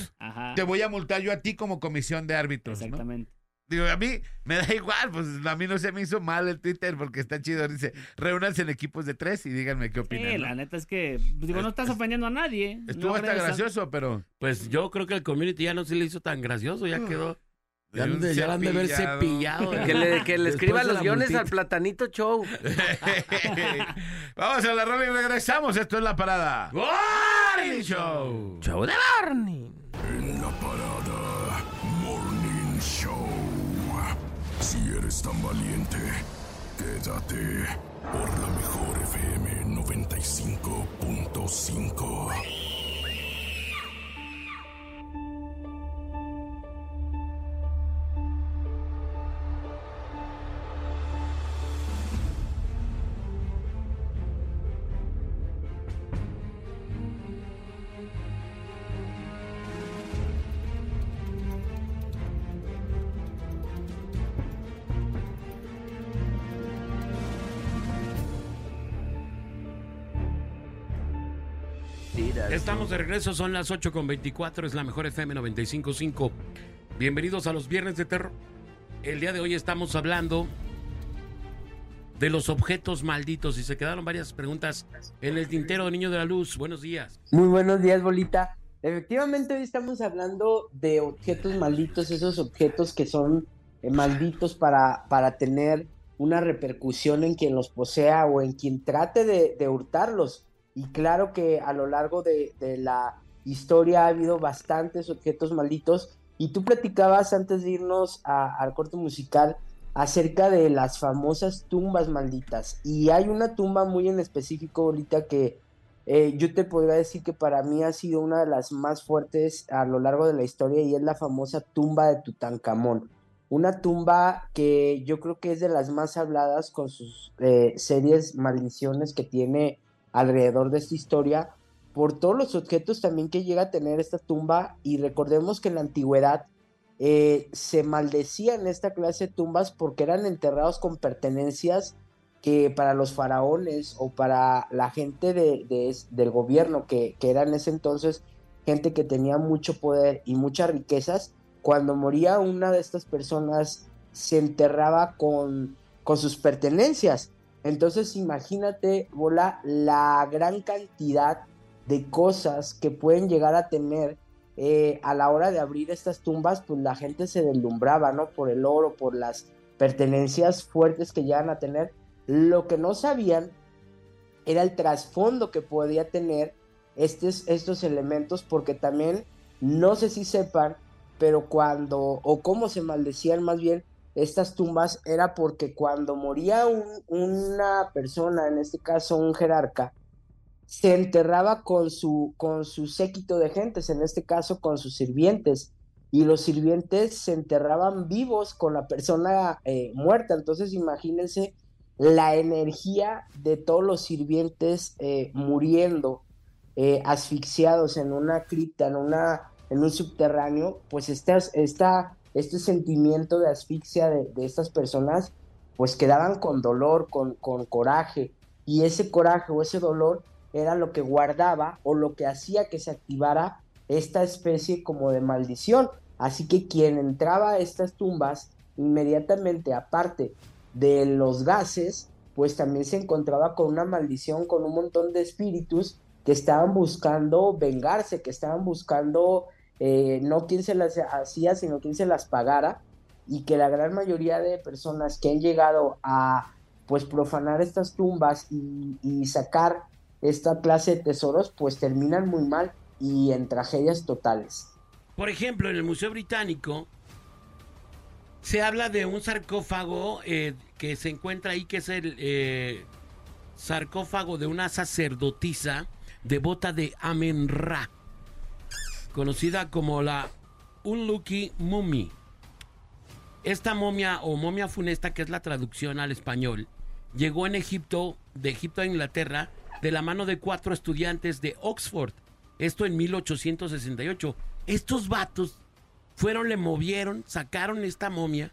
te voy a multar yo a ti como comisión de árbitros. ¿no? Exactamente. Digo, a mí me da igual, pues a mí no se me hizo mal el Twitter porque está chido. Dice, reúnanse en equipos de tres y díganme qué Sí, opinan. ¿no? la neta es que, digo, no estás ofendiendo a nadie. Estuvo no hasta gracioso, pero... Pues yo creo que el community ya no se le hizo tan gracioso, ya quedó. Ya, de- ya han de haber cepillado. cepillado. [laughs] Que le, que le escriba los guiones multita. al Platanito Show. [laughs] Vamos a la rola y regresamos. Esto es La Parada. Morning Show. Show de Barney. En la parada Si eres tan valiente, quédate por la mejor FM 95.5. Estamos de regreso, son las 8 con 24, es la mejor FM 95.5. Bienvenidos a los Viernes de Terror. El día de hoy estamos hablando de los objetos malditos y se quedaron varias preguntas en el tintero, Niño de la Luz. Buenos días. Muy buenos días, Bolita. Efectivamente, hoy estamos hablando de objetos malditos, esos objetos que son eh, malditos para, para tener una repercusión en quien los posea o en quien trate de, de hurtarlos. Y claro que a lo largo de, la historia ha habido bastantes objetos malditos. Y tú platicabas antes de irnos al corte musical acerca de las famosas tumbas malditas. Y hay una tumba muy en específico, Bolita, que eh, yo te podría decir que para mí ha sido una de las más fuertes a lo largo de la historia y es la famosa tumba de Tutankamón. Una tumba que yo creo que es de las más habladas con sus eh, series maldiciones que tiene alrededor de esta historia por todos los objetos también que llega a tener esta tumba y recordemos que en la antigüedad eh, se maldecían esta clase de tumbas porque eran enterrados con pertenencias que para los faraones o para la gente de, del gobierno, que, que era en ese entonces gente que tenía mucho poder y muchas riquezas, cuando moría una de estas personas se enterraba con, con sus pertenencias. Entonces imagínate, Bola, la gran cantidad de cosas que pueden llegar a tener eh, a la hora de abrir estas tumbas, pues la gente se deslumbraba, ¿no? Por el oro, por las pertenencias fuertes que llegan a tener. Lo que no sabían era el trasfondo que podía tener estos, estos elementos, porque también, no sé si sepan, pero cuando, o cómo se maldecían más bien estas tumbas, era porque cuando moría una persona, en este caso un jerarca, se enterraba con su, con su séquito de gentes, en este caso con sus sirvientes, y los sirvientes se enterraban vivos con la persona eh, muerta. Entonces imagínense la energía de todos los sirvientes eh, muriendo, eh, asfixiados en una cripta, en, una, en un subterráneo, pues esta, esta, este sentimiento de asfixia de, estas personas, pues quedaban con dolor, con, con coraje, y ese coraje o ese dolor era lo que guardaba o lo que hacía que se activara esta especie como de maldición. Así que quien entraba a estas tumbas, inmediatamente aparte de los gases, pues también se encontraba con una maldición, con un montón de espíritus que estaban buscando vengarse, que estaban buscando eh, no quien se las hacía, sino quien se las pagara, y que la gran mayoría de personas que han llegado a pues profanar estas tumbas y, sacar esta clase de tesoros pues terminan muy mal y en tragedias totales. Por ejemplo, en el Museo Británico se habla de un sarcófago eh, que se encuentra ahí, que es el eh, sarcófago de una sacerdotisa devota de Amen-Ra, conocida como la Unlucky Mummy. Esta momia o momia funesta, que es la traducción al español, llegó en Egipto, de Egipto a Inglaterra, de la mano de cuatro estudiantes de Oxford. Esto en 1868. Estos vatos fueron, le movieron, sacaron esta momia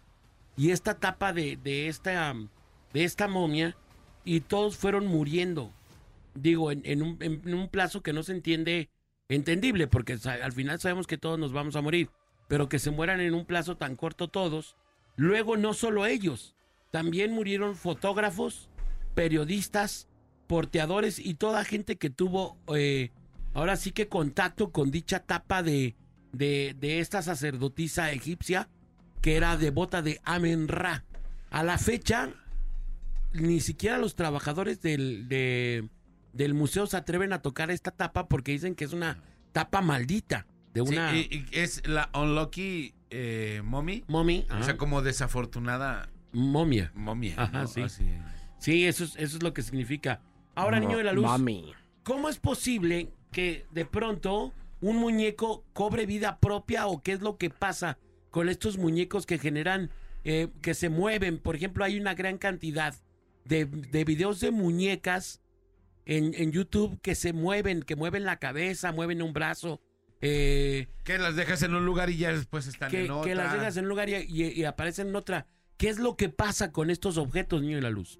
y esta tapa de, de, esta, de esta momia y todos fueron muriendo. Digo, en, un, en, un, plazo que no se entiende entendible, porque al final sabemos que todos nos vamos a morir, pero que se mueran en un plazo tan corto todos. Luego no solo ellos, también murieron fotógrafos, periodistas, porteadores y toda gente que tuvo eh, ahora sí que contacto con dicha tapa de, de, de, esta sacerdotisa egipcia que era devota de Amen-Ra. A la fecha, ni siquiera los trabajadores del, de, del museo se atreven a tocar esta tapa porque dicen que es una tapa maldita. De una... Sí, y, es la Unlucky eh, Mommy. Mommy. O sea, como desafortunada. Momia. Momia. Ajá, sí. Sí, eso es, eso es lo que significa. Ahora, niño de la luz, Mami. ¿cómo es posible que de pronto un muñeco cobre vida propia o qué es lo que pasa con estos muñecos que generan, eh, que se mueven? Por ejemplo, hay una gran cantidad de, de videos de muñecas en, en, YouTube que se mueven, que mueven la cabeza, mueven un brazo. Eh, que las dejas en un lugar y ya después están que, en otra. Que las dejas en un lugar y, y, y aparecen en otra. ¿Qué es lo que pasa con estos objetos, niño de la luz?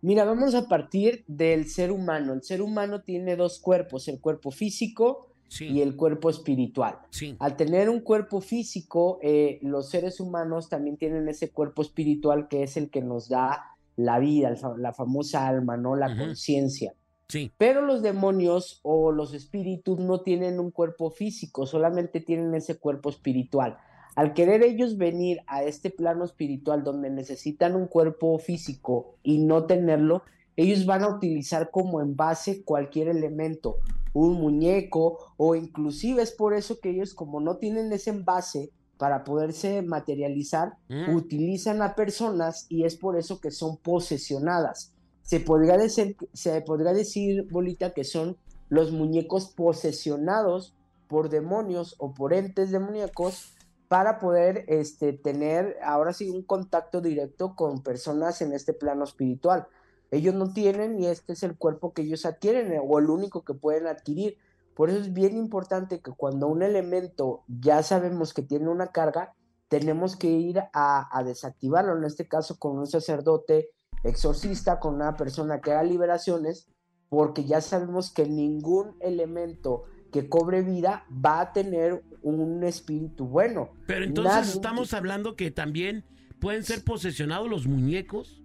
Mira, vamos a partir del ser humano. El ser humano tiene dos cuerpos, el cuerpo físico sí. y el cuerpo espiritual. Sí. Al tener un cuerpo físico, eh, los seres humanos también tienen ese cuerpo espiritual que es el que nos da la vida, la famosa alma, ¿no? La uh -huh. conciencia. Sí. Pero los demonios o los espíritus no tienen un cuerpo físico, solamente tienen ese cuerpo espiritual. Al querer ellos venir a este plano espiritual donde necesitan un cuerpo físico y no tenerlo, ellos van a utilizar como envase cualquier elemento, un muñeco o inclusive es por eso que ellos como no tienen ese envase para poderse materializar, mm. utilizan a personas y es por eso que son posesionadas. Se podría decir, se podría decir, Bolita, que son los muñecos posesionados por demonios o por entes demoníacos para poder este, tener ahora sí un contacto directo con personas en este plano espiritual. Ellos no tienen y este es el cuerpo que ellos adquieren o el único que pueden adquirir. Por eso es bien importante que cuando un elemento ya sabemos que tiene una carga, tenemos que ir a, a desactivarlo, en este caso con un sacerdote exorcista, con una persona que haga liberaciones, porque ya sabemos que ningún elemento que cobre vida va a tener un espíritu bueno. Pero entonces Nadie- estamos hablando que también pueden ser posesionados los muñecos.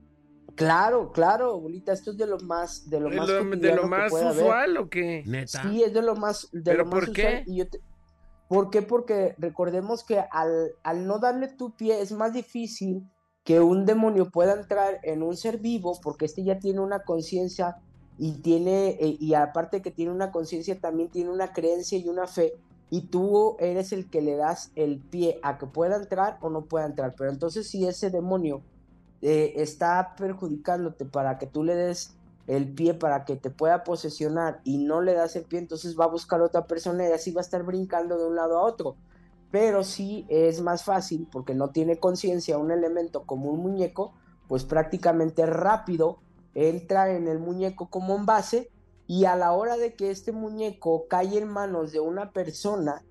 Claro, claro, bolita, esto es de lo más de lo ¿De más lo, de lo que más haber. usual o qué? Neta. Sí, es de lo más de ¿Pero lo más por usual, qué? y yo te- ¿Por qué? Porque recordemos que al, al no darle tu pie es más difícil que un demonio pueda entrar en un ser vivo porque este ya tiene una conciencia y tiene eh, y aparte que tiene una conciencia también tiene una creencia y una fe y tú eres el que le das el pie a que pueda entrar o no pueda entrar. Pero entonces si ese demonio eh, está perjudicándote para que tú le des el pie para que te pueda posesionar y no le das el pie, entonces va a buscar otra persona y así va a estar brincando de un lado a otro. Pero sí es más fácil porque no tiene conciencia un elemento como un muñeco, pues prácticamente rápido entra en el muñeco como en base y a la hora de que este muñeco cae en manos de una persona,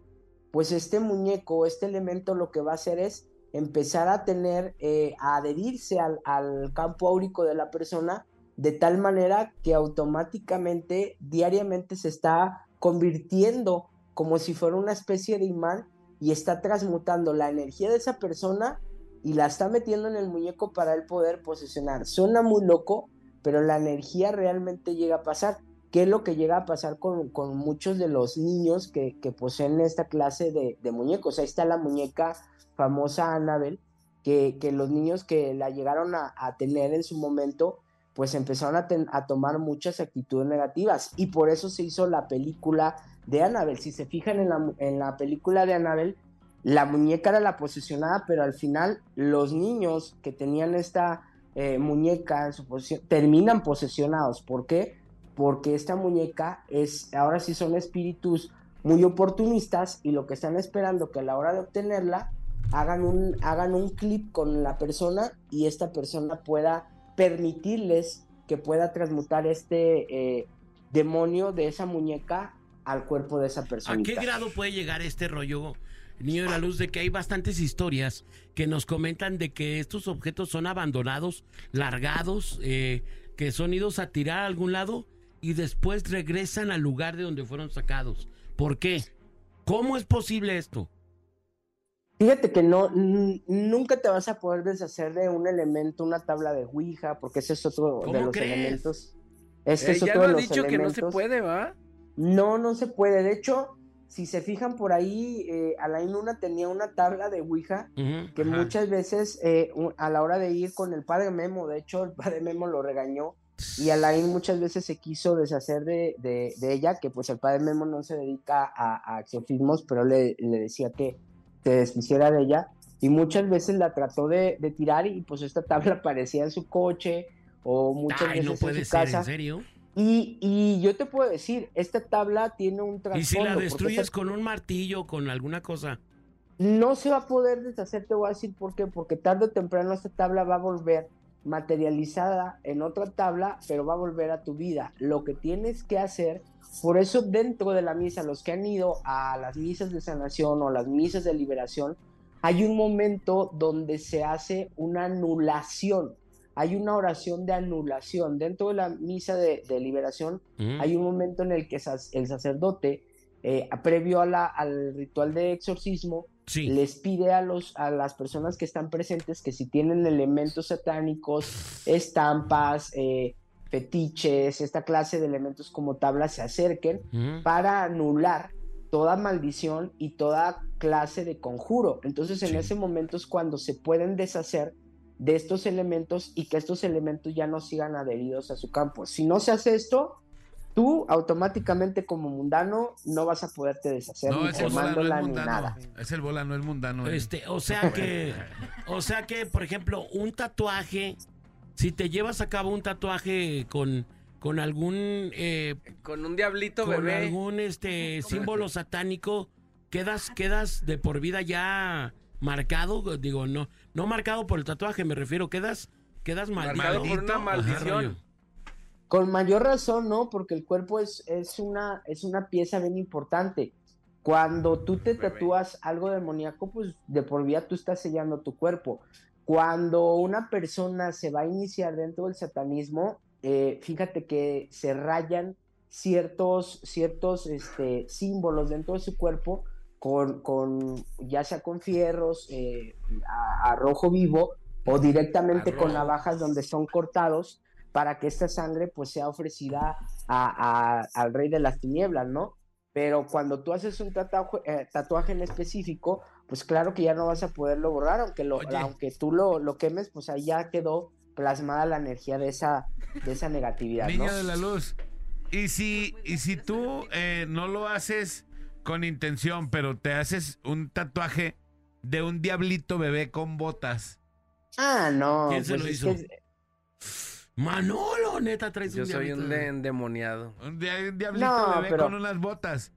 pues este muñeco, este elemento lo que va a hacer es empezar a tener, eh, a adherirse al, campo áurico de la persona de tal manera que automáticamente, diariamente se está convirtiendo como si fuera una especie de imán y está transmutando la energía de esa persona y la está metiendo en el muñeco para él poder posesionar. Suena muy loco, pero la energía realmente llega a pasar. ¿Qué es lo que llega a pasar con, con muchos de los niños que, que poseen esta clase de, de muñecos? Ahí está la muñeca famosa Annabelle, que, los niños que la llegaron a, tener en su momento, pues empezaron a, a tomar muchas actitudes negativas y por eso se hizo la película de Annabelle. Si se fijan en la, en la película de Annabelle, la muñeca era la posesionada, pero al final los niños que tenían esta eh, muñeca en su posesión terminan posesionados. ¿Por qué? Porque esta muñeca es, ahora sí son espíritus muy oportunistas y lo que están esperando que a la hora de obtenerla hagan un, hagan un clip con la persona y esta persona pueda permitirles que pueda transmutar este eh, demonio de esa muñeca al cuerpo de esa persona. ¿A qué grado puede llegar este rollo, Niño de la Luz, de que hay bastantes historias que nos comentan de que estos objetos son abandonados, largados, eh, que son idos a tirar a algún lado y después regresan al lugar de donde fueron sacados? ¿Por qué? ¿Cómo es posible esto? Fíjate que no, nunca te vas a poder deshacer de un elemento, una tabla de Ouija, porque ese es otro de ¿Cómo los crees? elementos. Este Eh, es ya otro lo de los dicho que no se puede, ¿va? No, no se puede. De hecho, si se fijan por ahí, eh, Alain Luna tenía una tabla de Ouija que ajá. muchas veces eh, a la hora de ir con el padre Memo, de hecho el padre Memo lo regañó y Alain muchas veces se quiso deshacer de, de- de ella, que pues el padre Memo no se dedica a, a pero le, le decía que se deshiciera de ella y muchas veces la trató de, de tirar y pues esta tabla [laughs] aparecía en su coche o muchas Ay, veces no en su ser, casa. ¿en serio? Y, y yo te puedo decir, esta tabla tiene un trasfondo. ¿Y si la destruyes esta- con un martillo, con alguna cosa? no se va a poder deshacer, te voy a decir por qué, porque tarde o temprano esta tabla va a volver materializada en otra tabla, pero va a volver a tu vida. Lo que tienes que hacer, por eso dentro de la misa, los que han ido a las misas de sanación o las misas de liberación, hay un momento donde se hace una anulación, hay una oración de anulación. Dentro de la misa de, de liberación hay un momento en el que el sacerdote, eh, previo a la- al ritual de exorcismo, Sí. les pide a, los, a las personas que están presentes que si tienen elementos satánicos, estampas, eh, fetiches, esta clase de elementos como tablas, se acerquen para anular toda maldición y toda clase de conjuro. Entonces en Sí. ese momento es cuando se pueden deshacer de estos elementos y que estos elementos ya no sigan adheridos a su campo. Si no se hace esto, tú automáticamente como mundano no vas a poderte deshacer No, ni es el bola, no formándola es ni mundano. nada. Es el bola, no es mundano. eh. Este, o sea que, o sea que, por ejemplo, un tatuaje, si te llevas a cabo un tatuaje con, con algún, eh, Con un diablito con bebé. algún este [laughs] símbolo satánico, quedas, quedas de por vida ya marcado, digo, no, no marcado por el tatuaje, me refiero, quedas, quedas maldito. Marcado por una maldición. Con mayor razón, ¿no? Porque el cuerpo es, es, una, es una pieza bien importante. Cuando tú te tatúas algo demoníaco, pues de por vida tú estás sellando tu cuerpo. Cuando una persona se va a iniciar dentro del satanismo, eh, fíjate que se rayan ciertos, ciertos este, símbolos dentro de su cuerpo con, con ya sea con fierros eh, a, a rojo vivo o directamente con navajas donde son cortados para que esta sangre pues sea ofrecida a, a- al rey de las tinieblas, ¿no? Pero cuando tú haces un tatuaje, eh, tatuaje en específico, pues claro que ya no vas a poderlo borrar, aunque lo, Oye. aunque tú lo, lo quemes, pues ahí ya quedó plasmada la energía de esa, de esa negatividad, ¿no? Niña de la luz. Y si, y si tú eh, no lo haces con intención, pero te haces un tatuaje de un diablito bebé con botas. Ah, no. ¿Quién se pues lo es hizo? que- Manolo, neta, traes Yo un soy un diablito. de- endemoniado. Un, dia- un diablito No, bebé pero- con unas botas.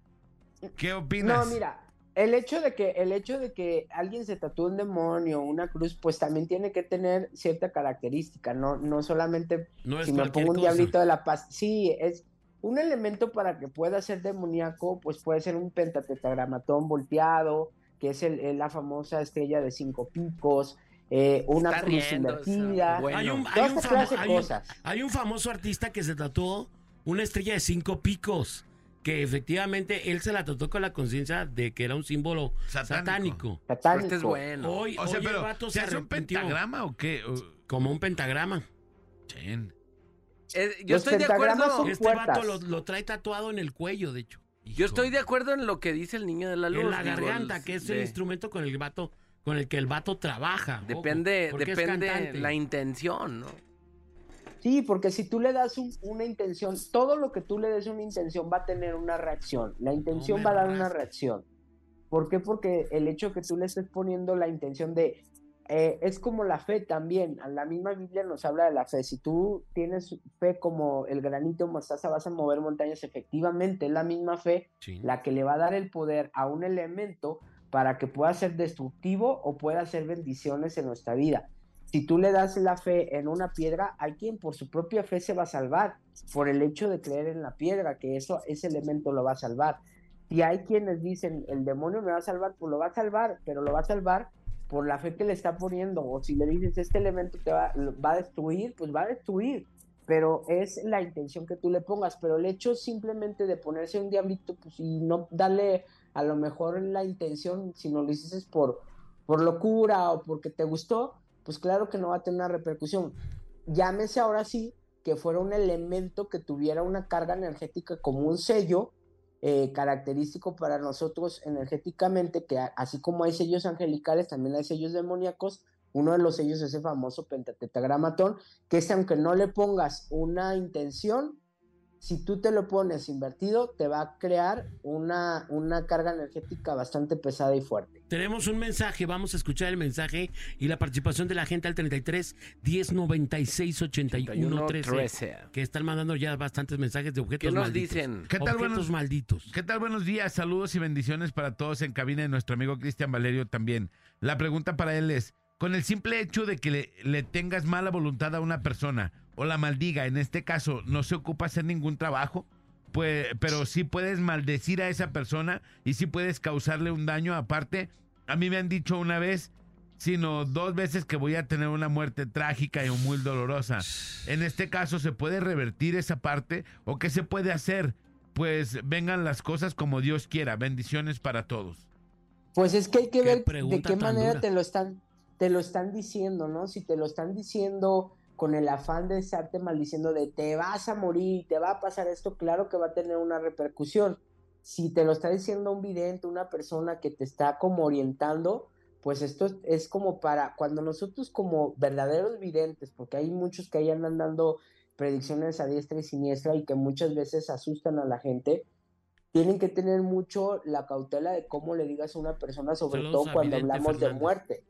¿Qué opinas? No, mira, el hecho de que el hecho de que alguien se tatúe un demonio, una cruz, pues también tiene que tener cierta característica, no, no solamente No si me pongo un cosa. diablito de la paz. Sí, es un elemento para que pueda ser demoníaco, pues puede ser un pentatetragramatón volteado, que es el, el- la famosa estrella de cinco picos, eh, una Está cruz riendo, invertida. Bueno. Hay un, famo- hay un famoso artista que se tatuó una estrella de cinco picos. Que efectivamente él se la tatuó con la conciencia de que era un símbolo Satánico. satánico. satánico. Este es bueno. Hoy, o sea, hoy el pero vato ¿se hace un pentagrama o qué? Como un pentagrama. Chen. Eh, yo Los estoy de acuerdo. Este puertas. vato lo, lo trae tatuado en el cuello, de hecho. Yo estoy de acuerdo en lo que dice el niño de la luz. En la garganta, que es el instrumento con el vato, con el que el vato trabaja. Depende, depende la intención, ¿no? Sí, porque si tú le das un- una intención, todo lo que tú le des una intención va a tener una reacción. La intención va a dar una reacción. ¿Por qué? Porque el hecho que tú le estés poniendo la intención de... eh, es como la fe también. La misma Biblia nos habla de la fe. Si tú tienes fe como el granito mostaza, vas a mover montañas efectivamente. Es la misma fe Sí. la que le va a dar el poder a un elemento para que pueda ser destructivo o pueda hacer bendiciones en nuestra vida. Si tú le das la fe en una piedra, hay quien por su propia fe se va a salvar, por el hecho de creer en la piedra, que eso, ese elemento lo va a salvar. Y hay quienes dicen, el demonio me va a salvar, pues lo va a salvar, pero lo va a salvar por la fe que le está poniendo. O si le dices, este elemento te va, va a destruir, pues va a destruir. Pero es la intención que tú le pongas. Pero el hecho simplemente de ponerse un diablito, pues y no darle a lo mejor la intención, si no lo hiciste por, por locura o porque te gustó, pues claro que no va a tener una repercusión. Llámese ahora sí que fuera un elemento que tuviera una carga energética como un sello eh, característico para nosotros energéticamente, que así como hay sellos angelicales, también hay sellos demoníacos. Uno de los sellos es ese famoso pentatetragramatón, que es aunque no le pongas una intención, si tú te lo pones invertido, te va a crear una, una carga energética bastante pesada y fuerte. Tenemos un mensaje, vamos a escuchar el mensaje y la participación de la gente al 33 10 96 81 13, 13. que están mandando ya bastantes mensajes de objetos ¿Qué nos malditos. dicen? ¿Qué tal, Objetos buenos- malditos. ¿Qué tal? Buenos días, saludos y bendiciones para todos en cabina y nuestro amigo Cristian Valerio también. La pregunta para él es, con el simple hecho de que le, le tengas mala voluntad a una persona o la maldiga, en este caso, no se ocupa hacer ningún trabajo, pues, pero sí puedes maldecir a esa persona y sí puedes causarle un daño aparte. A mí me han dicho una vez, sino dos veces que voy a tener una muerte trágica y muy dolorosa. En este caso, ¿se puede revertir esa parte o qué se puede hacer? Pues vengan las cosas como Dios quiera. Bendiciones para todos. Pues es que hay que Qué ver de qué manera dura. te lo están, te lo están diciendo, ¿no? Si te lo están diciendo con el afán de estarte maldiciendo de te vas a morir, te va a pasar esto, claro que va a tener una repercusión. Si te lo está diciendo un vidente, una persona que te está como orientando, pues esto es, es como para cuando nosotros como verdaderos videntes, porque hay muchos que ahí andan dando predicciones a diestra y siniestra y que muchas veces asustan a la gente, tienen que tener mucho la cautela de cómo le digas a una persona, sobre Saludos todo cuando hablamos de muerte.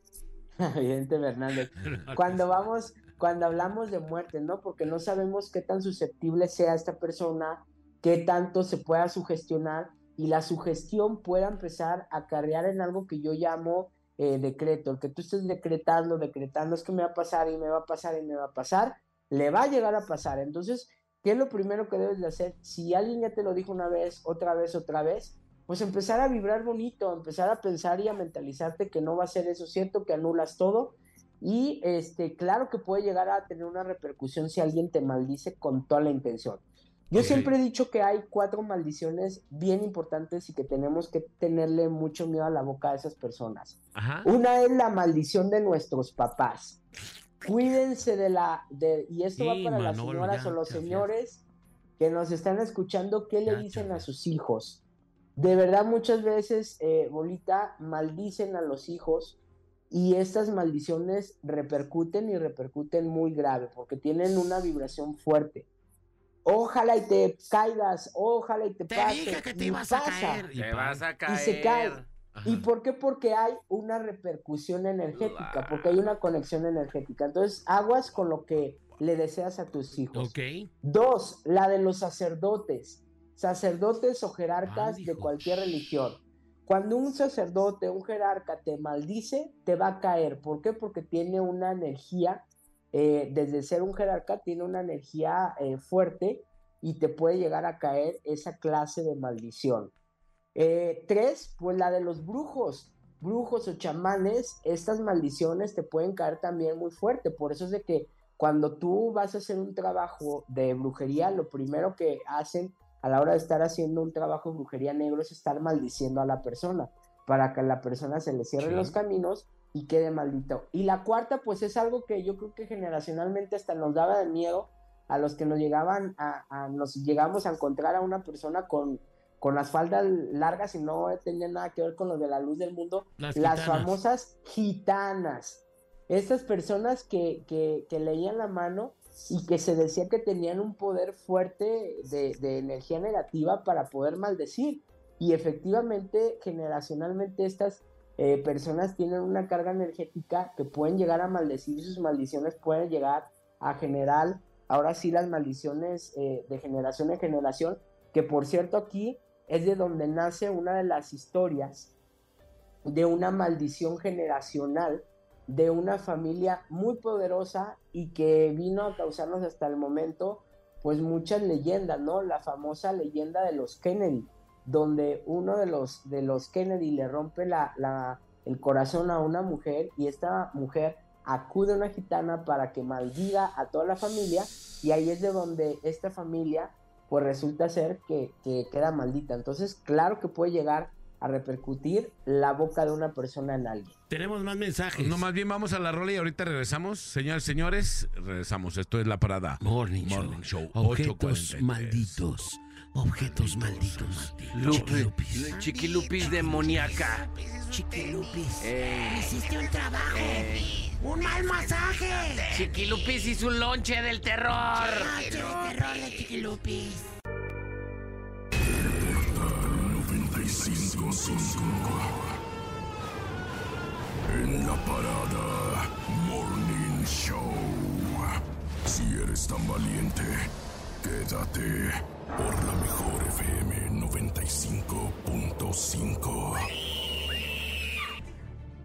[laughs] Vidente Fernández. [laughs] Cuando vamos, cuando hablamos de muerte, ¿no? Porque no sabemos qué tan susceptible sea esta persona, qué tanto se pueda sugestionar y la sugestión pueda empezar a carrear en algo que yo llamo eh, decreto. El que tú estés decretando, decretando, es que me va a pasar y me va a pasar y me va a pasar, le va a llegar a pasar. Entonces, ¿qué es lo primero que debes de hacer? Si alguien ya te lo dijo una vez, otra vez, otra vez, pues empezar a vibrar bonito, empezar a pensar y a mentalizarte que no va a ser eso cierto, que anulas todo. Y este, claro que puede llegar a tener una repercusión si alguien te maldice con toda la intención. Yo siempre he dicho que hay cuatro maldiciones bien importantes y que tenemos que tenerle mucho miedo a la boca a esas personas. Ajá. Una es la maldición de nuestros papás. Cuídense de la... De, y esto va para las señoras ya, o los ya, ya. señores que nos están escuchando, ¿qué le dicen a sus hijos? De verdad, muchas veces, eh, Bolita, maldicen a los hijos y estas maldiciones repercuten y repercuten muy grave porque tienen una vibración fuerte. Ojalá y te caigas, ojalá y te, Te pase. dije que te y ibas a caer. Y Te vas a caer. se cae. Ajá. ¿Y por qué? Porque hay una repercusión energética, porque hay una conexión energética. Entonces, aguas con lo que le deseas a tus hijos. Ok. Dos, la de los sacerdotes. Sacerdotes o jerarcas Ay, de cualquier religión. Cuando un sacerdote, un jerarca te maldice, te va a caer. ¿Por qué? Porque tiene una energía, eh, desde ser un jerarca, tiene una energía eh, fuerte y te puede llegar a caer esa clase de maldición. Eh, tres, pues la de los brujos, brujos o chamanes, estas maldiciones te pueden caer también muy fuerte. Por eso es de que cuando tú vas a hacer un trabajo de brujería, lo primero que hacen a la hora de estar haciendo un trabajo de brujería negro es estar maldiciendo a la persona para que a la persona se le cierren Sí. los caminos y quede maldito. Y la cuarta, pues es algo que yo creo que generacionalmente hasta nos daba de miedo a los que nos llegaban a, a- nos llegamos a encontrar a una persona con, con las faldas largas y no tenía nada que ver con los de la luz del mundo, Las famosas gitanas. Estas personas que, que, que leían la mano y que se decía que tenían un poder fuerte de, energía negativa para poder maldecir. Y efectivamente, generacionalmente, estas eh, personas tienen una carga energética que pueden llegar a maldecir y sus maldiciones pueden llegar a generar, ahora sí, las maldiciones eh, de generación en generación, que por cierto aquí es de donde nace una de las historias de una maldición generacional de una familia muy poderosa y que vino a causarnos hasta el momento pues muchas leyendas, ¿no? La famosa leyenda de los Kennedy, donde uno de los, de los Kennedy le rompe la, la- el corazón a una mujer y esta mujer acude a una gitana para que maldiga a toda la familia y ahí es de donde esta familia pues resulta ser que, que queda maldita. Entonces, claro que puede llegar a repercutir la boca de una persona en alguien. Tenemos más mensajes. No, más bien vamos a la rola y ahorita regresamos. Señores, señores, regresamos. Esto es La Parada. Morning, Morning Show. Show, Objetos 8:43. malditos. Objetos malditos. Lupe, chiquilupis demoníaca. Chiquilupis. Eh, Hiciste un trabajo. eh, Un mal masaje. chiquilupis hizo un lonche del terror. Noche de terror de Chiquilupis. En la parada Morning Show. Si eres tan valiente, quédate por la mejor FM 95.5.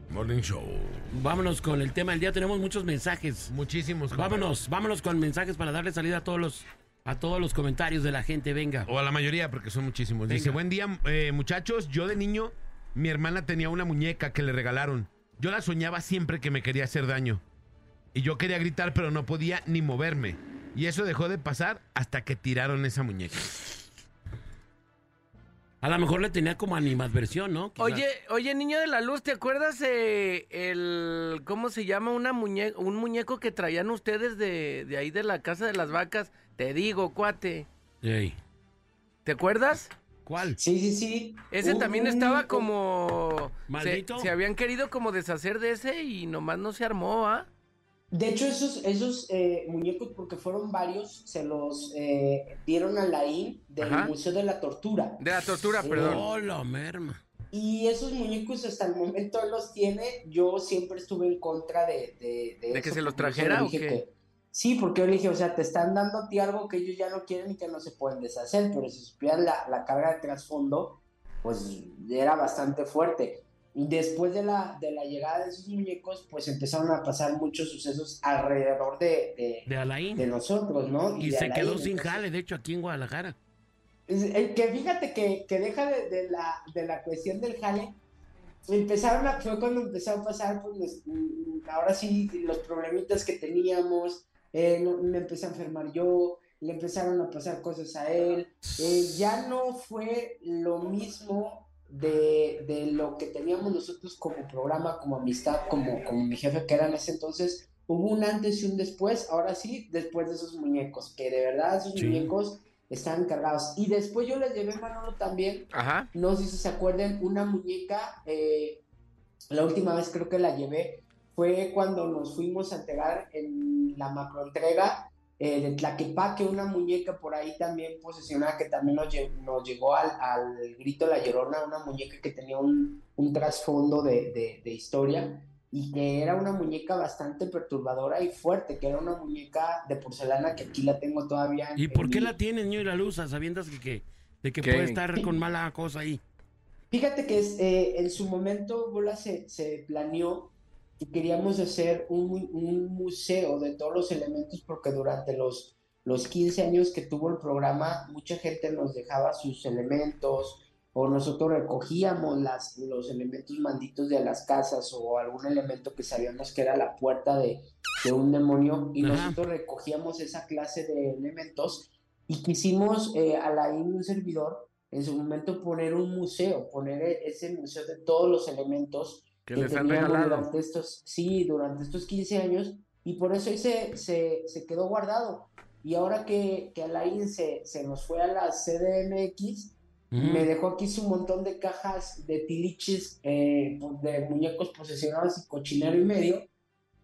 Morning Show. Vámonos con el tema del día. Tenemos muchos mensajes. Muchísimos. Vámonos, vámonos con mensajes para darle salida a todos los, a todos los comentarios de la gente. Venga. O a la mayoría, porque son muchísimos. Dice, buen día, eh, muchachos. Yo de niño, mi hermana tenía una muñeca que le regalaron. Yo la soñaba siempre que me quería hacer daño. Y yo quería gritar, pero no podía ni moverme. Y eso dejó de pasar hasta que tiraron esa muñeca. A lo mejor le tenía como animadversión, ¿no? Quizás. Oye, oye, niño de la luz, ¿te acuerdas eh, el cómo se llama una muñe un muñeco que traían ustedes de, de ahí de la casa de las vacas? Te digo, cuate. Ey. ¿Te acuerdas? ¿Cuál? Sí, sí, sí. Ese Un- también estaba como se, ¿Maldito? se habían querido como deshacer de ese y nomás no se armó, ¿ah? De hecho, esos, esos eh, muñecos, porque fueron varios, se los eh, dieron a Laín del Ajá. Museo de la Tortura. De la tortura, perdón. Oh, la merma. Y esos muñecos hasta el momento él los tiene. Yo siempre estuve en contra de... ¿De, ¿De que eso, se los trajera o qué? que- sí, porque yo le dije, o sea, te están dando a ti algo que ellos ya no quieren y que no se pueden deshacer, pero si supieran la, la carga de trasfondo, pues era bastante fuerte. Después de la, de la llegada de esos muñecos, pues empezaron a pasar muchos sucesos alrededor de, de, De Alain. de nosotros, ¿no? Y de se Alain. quedó sin Entonces, jale, de hecho, aquí en Guadalajara. el que fíjate que, que deja de, de la, de la cuestión del jale, empezaron a, fue cuando empezó a pasar, pues, los- mm, ahora sí, los problemitas que teníamos, eh, me empecé a enfermar yo, le empezaron a pasar cosas a él, eh, ya no fue lo mismo de, de lo que teníamos nosotros como programa, como amistad, como, como mi jefe que era en ese entonces, hubo un antes y un después, ahora sí, después de esos muñecos, que de verdad esos Sí. muñecos estaban cargados. Y después yo les llevé Manolo también, Ajá. no sé si se acuerdan, una muñeca, eh, la última vez creo que la llevé, fue cuando nos fuimos a entregar en la macroentrega eh, de Tlaquepaque, una muñeca por ahí también posesionada que también nos, lle- nos llegó al, al grito de la llorona, una muñeca que tenía un, un trasfondo de, de- de historia y que era una muñeca bastante perturbadora y fuerte, que era una muñeca de porcelana que aquí la tengo todavía. ¿Y por qué mi- la tiene niño y la luz, sabiendo que, que, de que ¿Qué? puede estar con mala cosa ahí? Fíjate que es, eh, en su momento Bola se, se planeó y queríamos hacer un, mu- un museo de todos los elementos porque durante los, los 15 años que tuvo el programa mucha gente nos dejaba sus elementos o nosotros recogíamos las, los elementos malditos de las casas o algún elemento que sabíamos que era la puerta de, de un demonio y Ajá. nosotros recogíamos esa clase de elementos y quisimos eh, a la un servidor en su momento poner un museo, poner e- ese museo de todos los elementos Que que les han regalado. durante estos, sí, durante estos 15 años, y por eso ahí se, se, se quedó guardado. Y ahora que, que Alain se, se nos fue a la CDMX, Ujú. me dejó aquí su montón de cajas de tiliches, eh, de muñecos posesionados y cochinero y medio,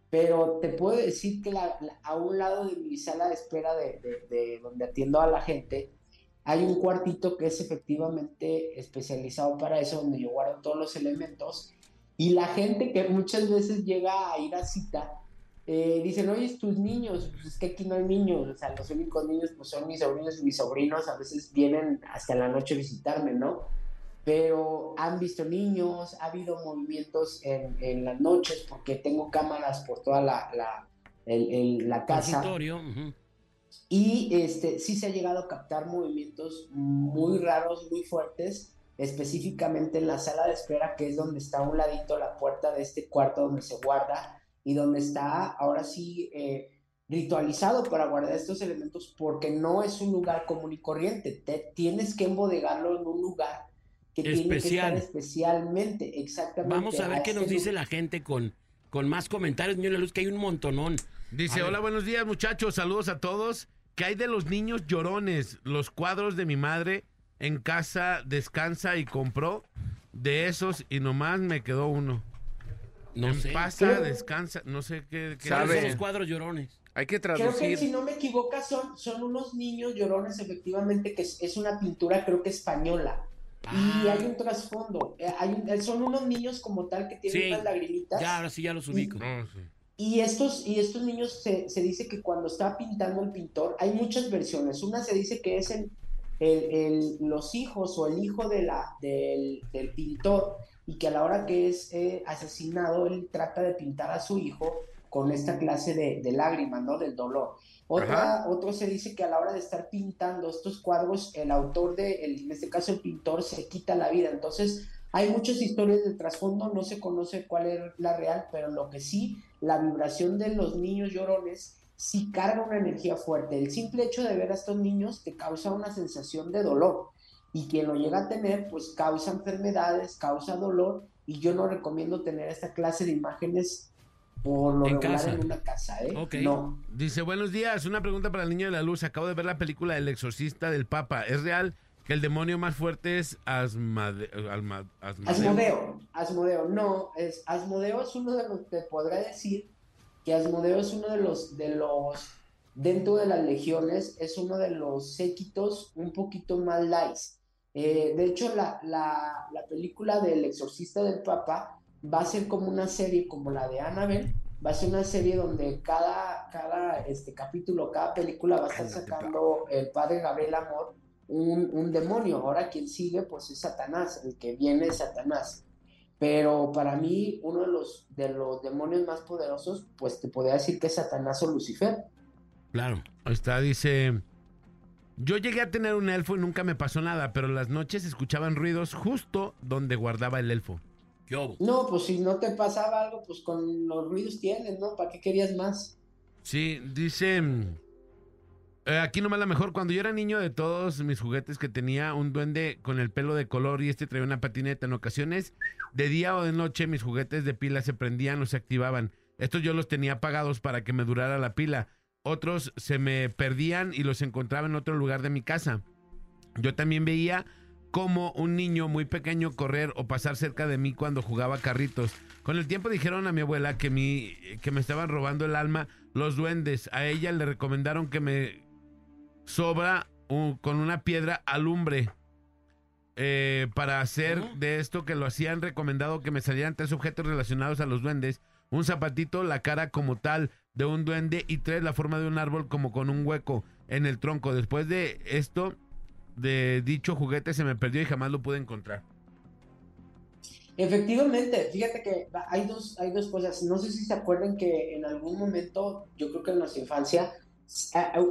pero te puedo decir que la- la- a un lado de mi sala de espera de, de- de donde atiendo a la gente, hay un cuartito que es efectivamente especializado para eso, donde yo guardo todos los elementos. Y la gente que muchas veces llega a ir a cita, eh, dicen, oye, tus niños, pues es que aquí no hay niños, o sea, los únicos niños pues son mis sobrinos y mis sobrinos, a veces vienen hasta la noche a visitarme, ¿no? Pero han visto niños, ha habido movimientos en, en las noches, porque tengo cámaras por toda la, la, el- el- la casa. Consultorio. ujú. Y este, sí se ha llegado a captar movimientos muy raros, muy fuertes, específicamente en la sala de espera, que es donde está a un ladito la puerta de este cuarto donde se guarda y donde está ahora sí eh, ritualizado para guardar estos elementos, porque no es un lugar común y corriente. Te, tienes que embodegarlo en un lugar que tiene que Especial. estar especialmente, exactamente. Vamos a ver qué nos este dice lu- la gente con, con más comentarios, la luz, que hay un montonón. Dice, A hola, buenos días muchachos, saludos a todos. ¿Qué hay de los niños llorones? Los cuadros de mi madre en casa descansa y compró de esos y nomás me quedó uno. No en sé. pasa, descansa, no sé qué. qué ¿Cuáles ¿Sabe? son los cuadros llorones? Hay que Creo que traducir. si no me equivoco son, son unos niños llorones, efectivamente, que es, es una pintura creo que española. Y Ah. hay un trasfondo. eh, hay un- eh, son unos niños como tal que tienen Sí. unas lagrimitas. Ya, ahora sí ya los ubico. No, sí. Y estos, y estos niños se, se dice que cuando está pintando el pintor, hay muchas versiones. Una se dice que es el, el- el- los hijos o el hijo de la, del, del pintor y que a la hora que es eh, asesinado, él trata de pintar a su hijo con esta clase de, de lágrimas, ¿no? Del dolor. Otra, otro se dice que a la hora de estar pintando estos cuadros, el autor de, el- en este caso el pintor, se quita la vida. Entonces, hay muchas historias de trasfondo, no se conoce cuál es la real, pero lo que sí, la vibración de los niños llorones sí carga una energía fuerte. El simple hecho de ver a estos niños te causa una sensación de dolor y quien lo llega a tener pues causa enfermedades, causa dolor y yo no recomiendo tener esta clase de imágenes por lo En regular casa. en una casa, ¿eh? Ok. No. Dice, buenos días, una pregunta para el niño de la luz. Acabo de ver la película El exorcista del Papa. ¿Es real que el demonio más fuerte es Asmade- Alma- Asmodeo? Asmodeo, no, es Asmodeo es uno de los, te podrá decir que Asmodeo es uno de los, de los, dentro de las legiones, es uno de los séquitos un poquito más light. Eh, de hecho, la, la, la película del exorcista del Papa va a ser como una serie como la de Annabelle, va a ser una serie donde cada, cada este, capítulo, cada película va a estar sacando el padre Gabriel Amor un, un demonio. Ahora quien sigue, pues es Satanás, el que viene es Satanás. Pero para mí, uno de los, de los demonios más poderosos, pues te podría decir que es Satanás o Lucifer. Claro. Ahí está, dice. Yo llegué a tener un elfo y nunca me pasó nada, pero las noches escuchaban ruidos justo donde guardaba el elfo. ¿Qué hubo? No, pues si no te pasaba algo, pues con los ruidos tienes, ¿no? ¿Para qué querías más? Sí, dice. Eh, aquí nomás la mejor. Cuando yo era niño, de todos mis juguetes que tenía, un duende con el pelo de color y este traía una patineta. En ocasiones, de día o de noche, mis juguetes de pila se prendían o se activaban. Estos yo los tenía apagados para que me durara la pila. Otros se me perdían y los encontraba en otro lugar de mi casa. Yo también veía como un niño muy pequeño correr o pasar cerca de mí cuando jugaba carritos. Con el tiempo dijeron a mi abuela que, mi, que me estaban robando el alma los duendes. A ella le recomendaron que me sobra un- con una piedra alumbre. Eh, para hacer de esto que lo hacían recomendado que me salieran tres objetos relacionados a los duendes. Un zapatito, la cara como tal de un duende y tres, la forma de un árbol como con un hueco en el tronco. Después de esto, de dicho juguete se me perdió y jamás lo pude encontrar. Efectivamente, fíjate que hay dos, hay dos cosas. No sé si se acuerdan que en algún momento, yo creo que en nuestra infancia,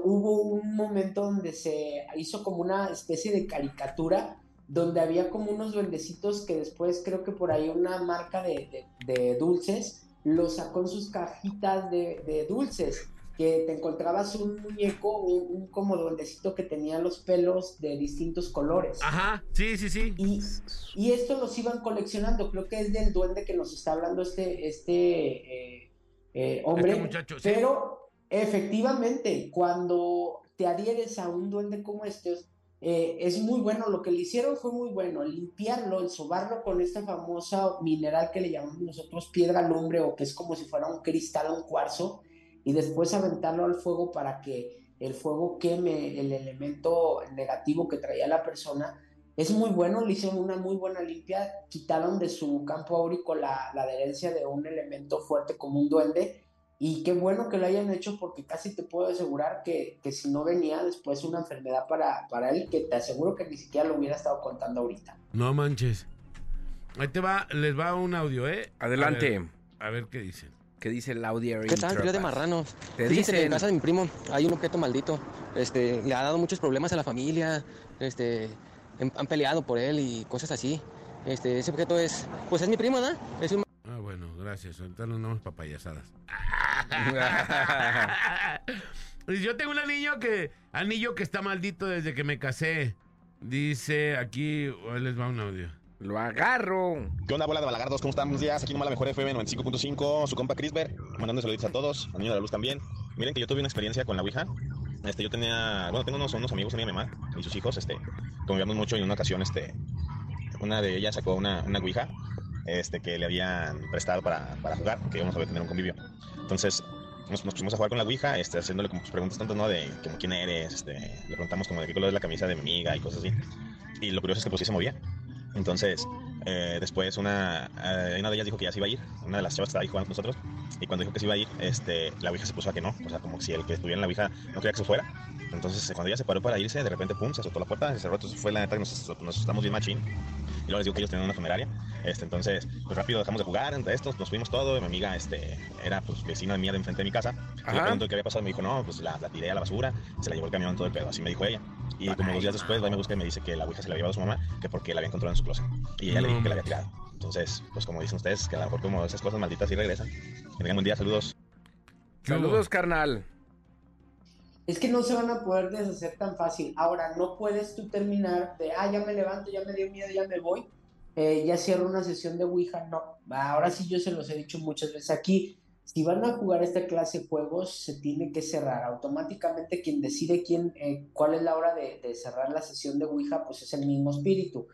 hubo un momento donde se hizo como una especie de caricatura donde había como unos duendecitos que después creo que por ahí una marca de, de- de dulces los sacó en sus cajitas de, de dulces, que te encontrabas un muñeco, un, un como duendecito que tenía los pelos de distintos colores. Ajá, sí, sí, sí. Y, y esto los iban coleccionando, creo que es del duende que nos está hablando este, este eh, eh, hombre. Este muchacho, sí. Pero efectivamente, cuando te adhieres a un duende como este, eh, es muy bueno. Lo que le hicieron fue muy bueno, limpiarlo, el sobarlo con esta famosa mineral que le llamamos nosotros piedra lumbre o que es como si fuera un cristal un cuarzo, y después aventarlo al fuego para que el fuego queme el elemento negativo que traía la persona. Es muy bueno, le hicieron una muy buena limpia, quitaron de su campo áurico la, la adherencia de un elemento fuerte como un duende, y qué bueno que lo hayan hecho porque casi te puedo asegurar que, que si no venía después una enfermedad para, para él, que te aseguro que ni siquiera lo hubiera estado contando ahorita. No manches. Ahí te va, les va un audio, ¿eh? Adelante. A ver, a ver qué dicen. ¿Qué dice el audio? ¿Qué tal, trío de marranos? Te Fíjense que en casa de mi primo hay un objeto maldito. Este, le ha dado muchos problemas a la familia. Este, han han peleado por él y cosas así. Este, ese objeto es, pues es mi primo, ¿verdad? Es un gracias. Ahorita nos damos papayasadas. [laughs] Yo tengo un anillo que anillo que está maldito desde que me casé. Dice aquí, les va un audio. Lo agarro. ¿Qué onda, bola de balagardos? ¿Cómo están? Buenos días. Aquí nomás la mejor FM 95.5. Su compa Crisber. Mandando saluditos a todos. Al niño de la luz también. Miren que yo tuve una experiencia con la Ouija. Este, yo tenía, bueno, tengo unos, unos amigos, una mi mamá y sus hijos, este, convivíamos mucho y en una ocasión, este, una de ellas sacó una, una Ouija, este, que le habían prestado para, para jugar, que íbamos a tener un convivio. Entonces, nos, pusimos a jugar con la Ouija, este, haciéndole como preguntas tanto, ¿no? De quién eres, este, le preguntamos como de qué color es la camisa de mi amiga y cosas así. Y lo curioso es que pues sí se movía. Entonces, eh, después una, eh, una de ellas dijo que ya se iba a ir, una de las chavas estaba ahí jugando con nosotros, y cuando dijo que se iba a ir, este, la Ouija se puso a que no, o sea, como si el que estuviera en la Ouija no quería que se fuera. Entonces, cuando ella se paró para irse, de repente, pum, se azotó la puerta, se cerró, entonces fue la neta que nos, nos asustamos bien machín. Y luego les digo que ellos tenían una funeraria, este, entonces, pues rápido dejamos de jugar entre estos, nos fuimos todo, y mi amiga, este, era pues vecina mía de enfrente de mi casa, y le Ajá. pregunto qué había pasado, me dijo, no, pues la, la tiré a la basura, se la llevó el camión todo el pedo, así me dijo ella. Y como dos días después, va y me busca y me dice que la Ouija se la había llevado a su mamá, que porque la había encontrado en su closet. Y ella le dijo que la había tirado. Entonces, pues como dicen ustedes, que a lo mejor como esas cosas malditas sí regresan. Que tengan buen día, saludos. Saludos, carnal. Es que no se van a poder deshacer tan fácil. Ahora, no puedes tú terminar de, ah, ya me levanto, ya me dio miedo, ya me voy, eh, ya cierro una sesión de Ouija. No, ahora sí yo se los he dicho muchas veces aquí. Si van a jugar esta clase de juegos, se tiene que cerrar. Automáticamente quien decide quién, eh, cuál es la hora de, cerrar la sesión de Ouija, pues es el mismo espíritu.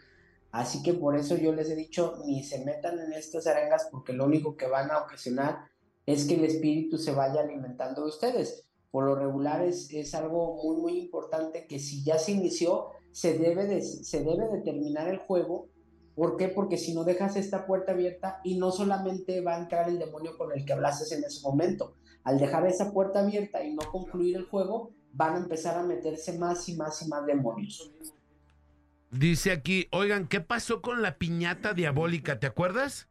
Así que por eso yo les he dicho, ni se metan en estas arengas porque lo único que van a ocasionar es que el espíritu se vaya alimentando de ustedes. Por lo regular es, algo muy, muy importante que si ya se inició, se debe de, se debe de el juego. ¿Por qué? Porque si no dejas esta puerta abierta y no solamente va a entrar el demonio con el que hablaste en ese momento, al dejar esa puerta abierta y no concluir el juego, van a empezar a meterse más y más y más demonios. Dice aquí, oigan, ¿qué pasó con la piñata diabólica? ¿Te acuerdas?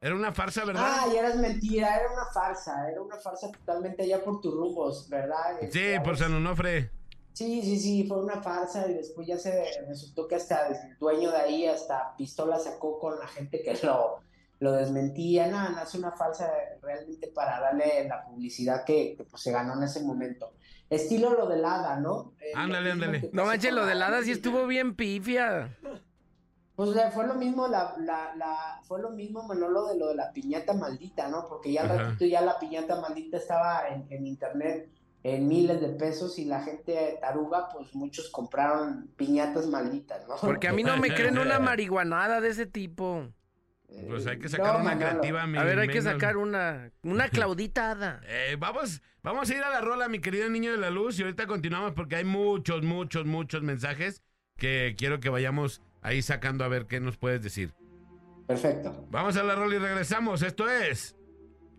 Era una farsa, ¿verdad? Ah, y era mentira, era una farsa, era una farsa totalmente allá por tus rumbos, ¿verdad? sí, Este, por San Onofre. Sí, sí, sí, fue una farsa y después ya se resultó que hasta el dueño de ahí hasta pistola sacó con la gente que lo, lo desmentía. Nada, no, es una farsa realmente para darle la publicidad que, que, pues, se ganó en ese momento. Estilo lo del hada, ¿no? Eh, Ándale, ándale. No manches, lo de la- Lada sí estuvo bien pifia. Pues le- fue lo mismo la, la, la, fue lo mismo Manolo de lo de la piñata maldita, ¿no? Porque ya al ratito ya la piñata maldita estaba en, en internet en miles de pesos y la gente taruga, pues muchos compraron piñatas malditas, ¿no? Porque a mí no me [laughs] creen una marihuanada de ese tipo. Pues hay que Eh, sacar no, una Manolo. creativa, mi A ver, hay que sacar una, una [laughs] clauditada. Eh, vamos, vamos a ir a la rola, mi querido niño de la luz, y ahorita continuamos porque hay muchos, muchos, muchos mensajes que quiero que vayamos ahí sacando a ver qué nos puedes decir. Perfecto. Vamos a la rola y regresamos. Esto es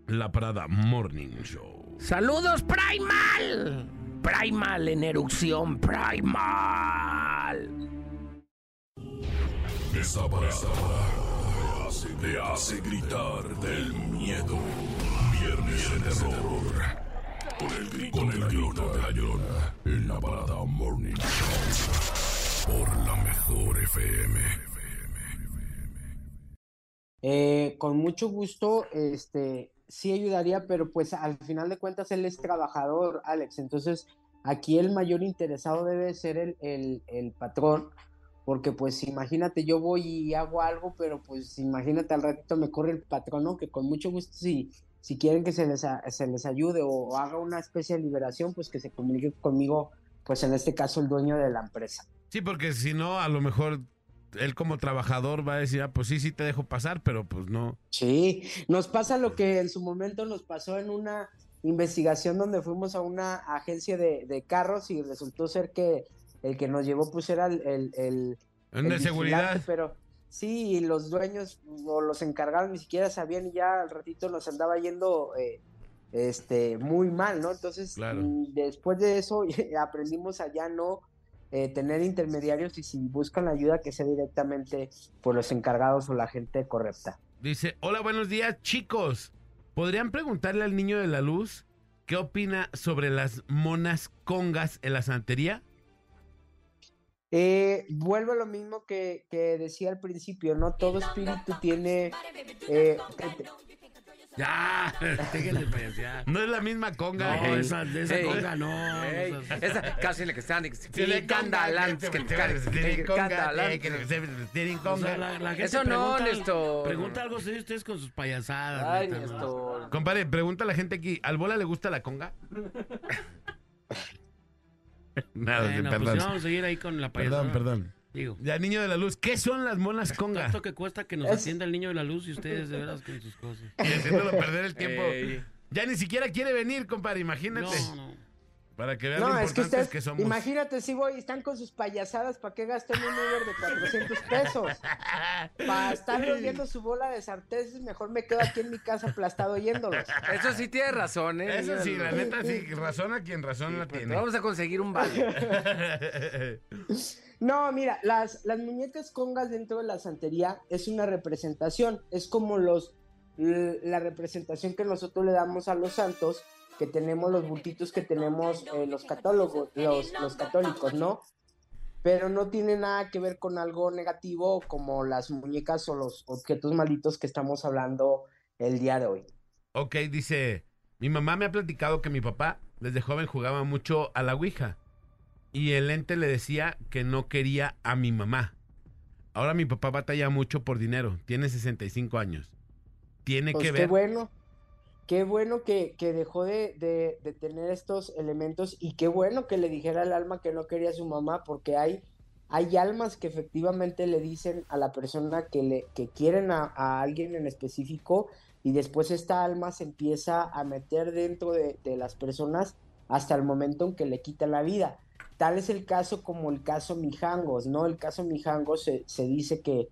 La Parada Morning Show. ¡Saludos, Primal! Primal en erupción, Primal. Esta parada te hace, te hace gritar del miedo. Viernes de terror. Con el grito, con el grito de la llorona. En la parada Morning Show. Por la mejor FM. Eh, con mucho gusto, este, sí ayudaría, pero pues al final de cuentas él es trabajador, Alex. Entonces, aquí el mayor interesado debe ser el, el, el patrón, porque pues imagínate, yo voy y hago algo, pero pues imagínate al ratito me corre el patrón, ¿no? Que con mucho gusto, si, si quieren que se les, se les ayude o haga una especie de liberación, pues que se comunique conmigo, pues en este caso el dueño de la empresa. Sí, porque si no, a lo mejor él como trabajador va a decir, ah, pues sí, sí te dejo pasar, pero pues no. Sí, nos pasa lo que en su momento nos pasó en una investigación donde fuimos a una agencia de, de carros y resultó ser que el que nos llevó pues era el... el, el- En el de seguridad. Pero sí, y los dueños o los encargados ni siquiera sabían y ya al ratito nos andaba yendo eh, este, muy mal, ¿no? Entonces, Claro. mm, después de eso [laughs] aprendimos a ya no eh, tener intermediarios y si buscan ayuda que sea directamente por los encargados o la gente correcta. Dice, hola, buenos días, chicos. ¿Podrían preguntarle al niño de la luz qué opina sobre las monas congas en la santería? Eh, vuelvo a lo mismo que, que decía al principio, ¿no? Todo espíritu tiene... eh, Ya, [laughs] déjenle payasear. No es la misma conga. No, Ey. esa, esa conga no. Esa [laughs] casi le que están. Candalantes, que- tienen conga. Eso no, Néstor. Pregunta algo serio ustedes con sus payasadas. Ay. Néstor. Compadre, pregunta a la gente aquí, ¿al bola le gusta la conga? [laughs] Nada, Bueno, perdón. pues vamos a seguir ahí con la payasada. perdón, perdón. Digo, Ya, niño de la luz, ¿qué son las monas conga? tanto que cuesta que nos atienda el niño de la luz y ustedes de veras con sus cosas. Y [laughs] haciéndolo perder el tiempo. Ey. Ya ni siquiera quiere venir, compadre, imagínate. No, no. Para que vean lo No, es que ustedes, que somos. imagínate si voy, están con sus payasadas, ¿para qué gastan un Uber de 400 pesos? Para estar oyendo su bola de sartenes, mejor me quedo aquí en mi casa aplastado oyéndolos. Eso sí tiene razón, ¿eh? Eso sí, la neta sí, razón a quien razón la Pues tiene. Vamos a conseguir un vale. [laughs] No, mira, las, las muñecas congas dentro de la santería es una representación, es como los la representación que nosotros le damos a los santos, que tenemos los bultitos que tenemos eh, los católogos, los, los católicos, ¿no? Pero no tiene nada que ver con algo negativo como las muñecas o los objetos malditos que estamos hablando el día de hoy. ok, dice, mi mamá me ha platicado que mi papá desde joven jugaba mucho a la Ouija. Y el ente le decía que no quería a mi mamá. Ahora mi papá batalla mucho por dinero. Tiene 65 años. Tiene Pues que qué ver. bueno, qué bueno que, que dejó de, de- de tener estos elementos y qué bueno que le dijera al alma que no quería a su mamá, porque hay, hay almas que efectivamente le dicen a la persona que, le, que quieren a, a alguien en específico y después esta alma se empieza a meter dentro de, de las personas hasta el momento en que le quitan la vida. Tal es el caso como el caso Mijangos, ¿no? El caso Mijangos se, se dice que,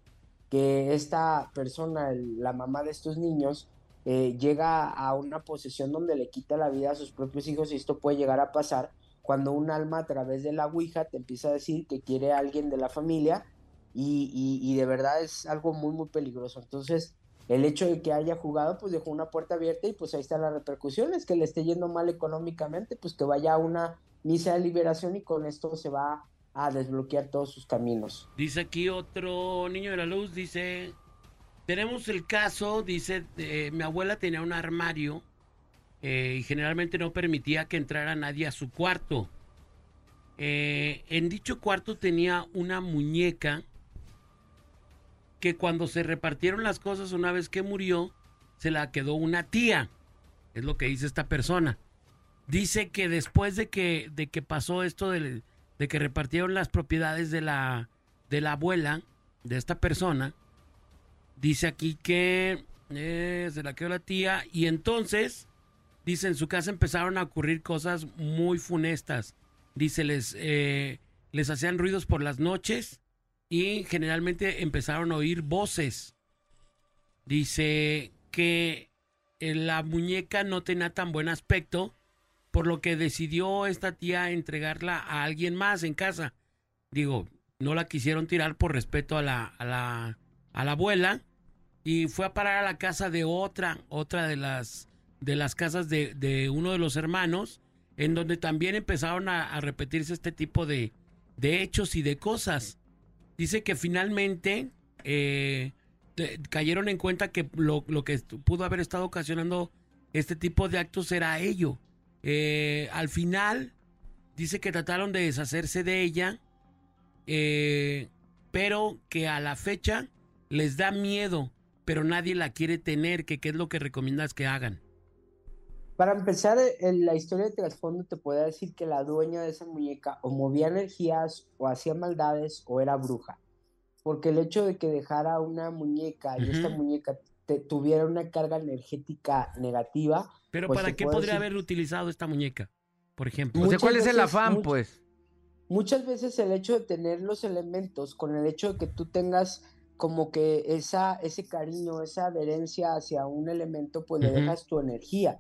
que esta persona, la mamá de estos niños, eh, llega a una posesión donde le quita la vida a sus propios hijos y esto puede llegar a pasar cuando un alma a través de la Ouija te empieza a decir que quiere a alguien de la familia y, y- y de verdad es algo muy, muy peligroso. Entonces, el hecho de que haya jugado, pues dejó una puerta abierta y pues ahí están las repercusiones, que le esté yendo mal económicamente, pues que vaya a una misa de liberación y con esto se va a desbloquear todos sus caminos. Dice aquí otro niño de la luz, dice, tenemos el caso, dice, mi abuela tenía un armario eh, y generalmente no permitía que entrara nadie a su cuarto. Eh, en dicho cuarto tenía una muñeca que cuando se repartieron las cosas una vez que murió, se la quedó una tía. Es lo que dice esta persona. Dice que después de que, de que pasó esto de que repartieron las propiedades de la, de la abuela de esta persona, dice aquí que eh, se la quedó la tía y entonces, dice, en su casa empezaron a ocurrir cosas muy funestas. Dice, les, eh, les hacían ruidos por las noches y generalmente empezaron a oír voces. Dice que eh, la muñeca no tenía tan buen aspecto, por lo que decidió esta tía entregarla a alguien más en casa. Digo, no la quisieron tirar por respeto a la, a la, a la abuela y fue a parar a la casa de otra, otra de las, de las casas de, de uno de los hermanos, en donde también empezaron a, repetirse este tipo de, de hechos y de cosas. Dice que finalmente eh, te- cayeron en cuenta que lo, lo que pudo haber estado ocasionando este tipo de actos era ello. Eh, al final, dice que trataron de deshacerse de ella, eh, pero que a la fecha les da miedo, pero nadie la quiere tener, que qué es lo que recomiendas que hagan. Para empezar, en la historia de trasfondo te puede decir que la dueña de esa muñeca o movía energías o hacía maldades o era bruja. Porque el hecho de que dejara una muñeca y esta muñeca te- tuviera una carga energética negativa, Pero pues ¿para qué podría decir- haber utilizado esta muñeca? Por ejemplo. O sea, Muchas ¿cuál es el veces, afán, much- pues? muchas veces el hecho de tener los elementos, con el hecho de que tú tengas como que esa, ese cariño, esa adherencia hacia un elemento, pues le dejas tu energía.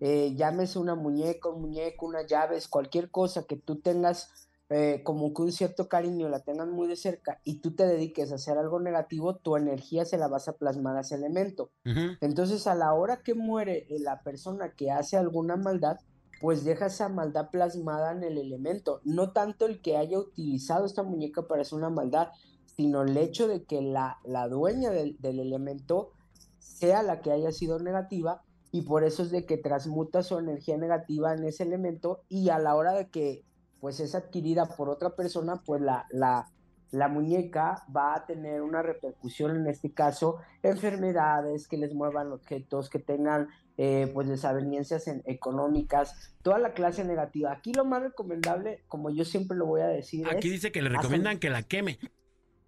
Eh, llámese una muñeca, un muñeco, unas llaves, cualquier cosa que tú tengas eh, como que un cierto cariño, la tengas muy de cerca y tú te dediques a hacer algo negativo, tu energía se la vas a plasmar a ese elemento. Entonces, a la hora que muere eh, la persona que hace alguna maldad, pues deja esa maldad plasmada en el elemento. No tanto el que haya utilizado esta muñeca para hacer una maldad, sino el hecho de que la, la dueña del, del elemento sea la que haya sido negativa y por eso es de que transmuta su energía negativa en ese elemento y a la hora de que pues es adquirida por otra persona, pues la, la, la muñeca va a tener una repercusión, en este caso, enfermedades, que les muevan objetos, que tengan eh, pues desavenencias en- económicas, toda la clase negativa. Aquí lo más recomendable, como yo siempre lo voy a decir, Aquí es dice que le hacer- recomiendan que la queme.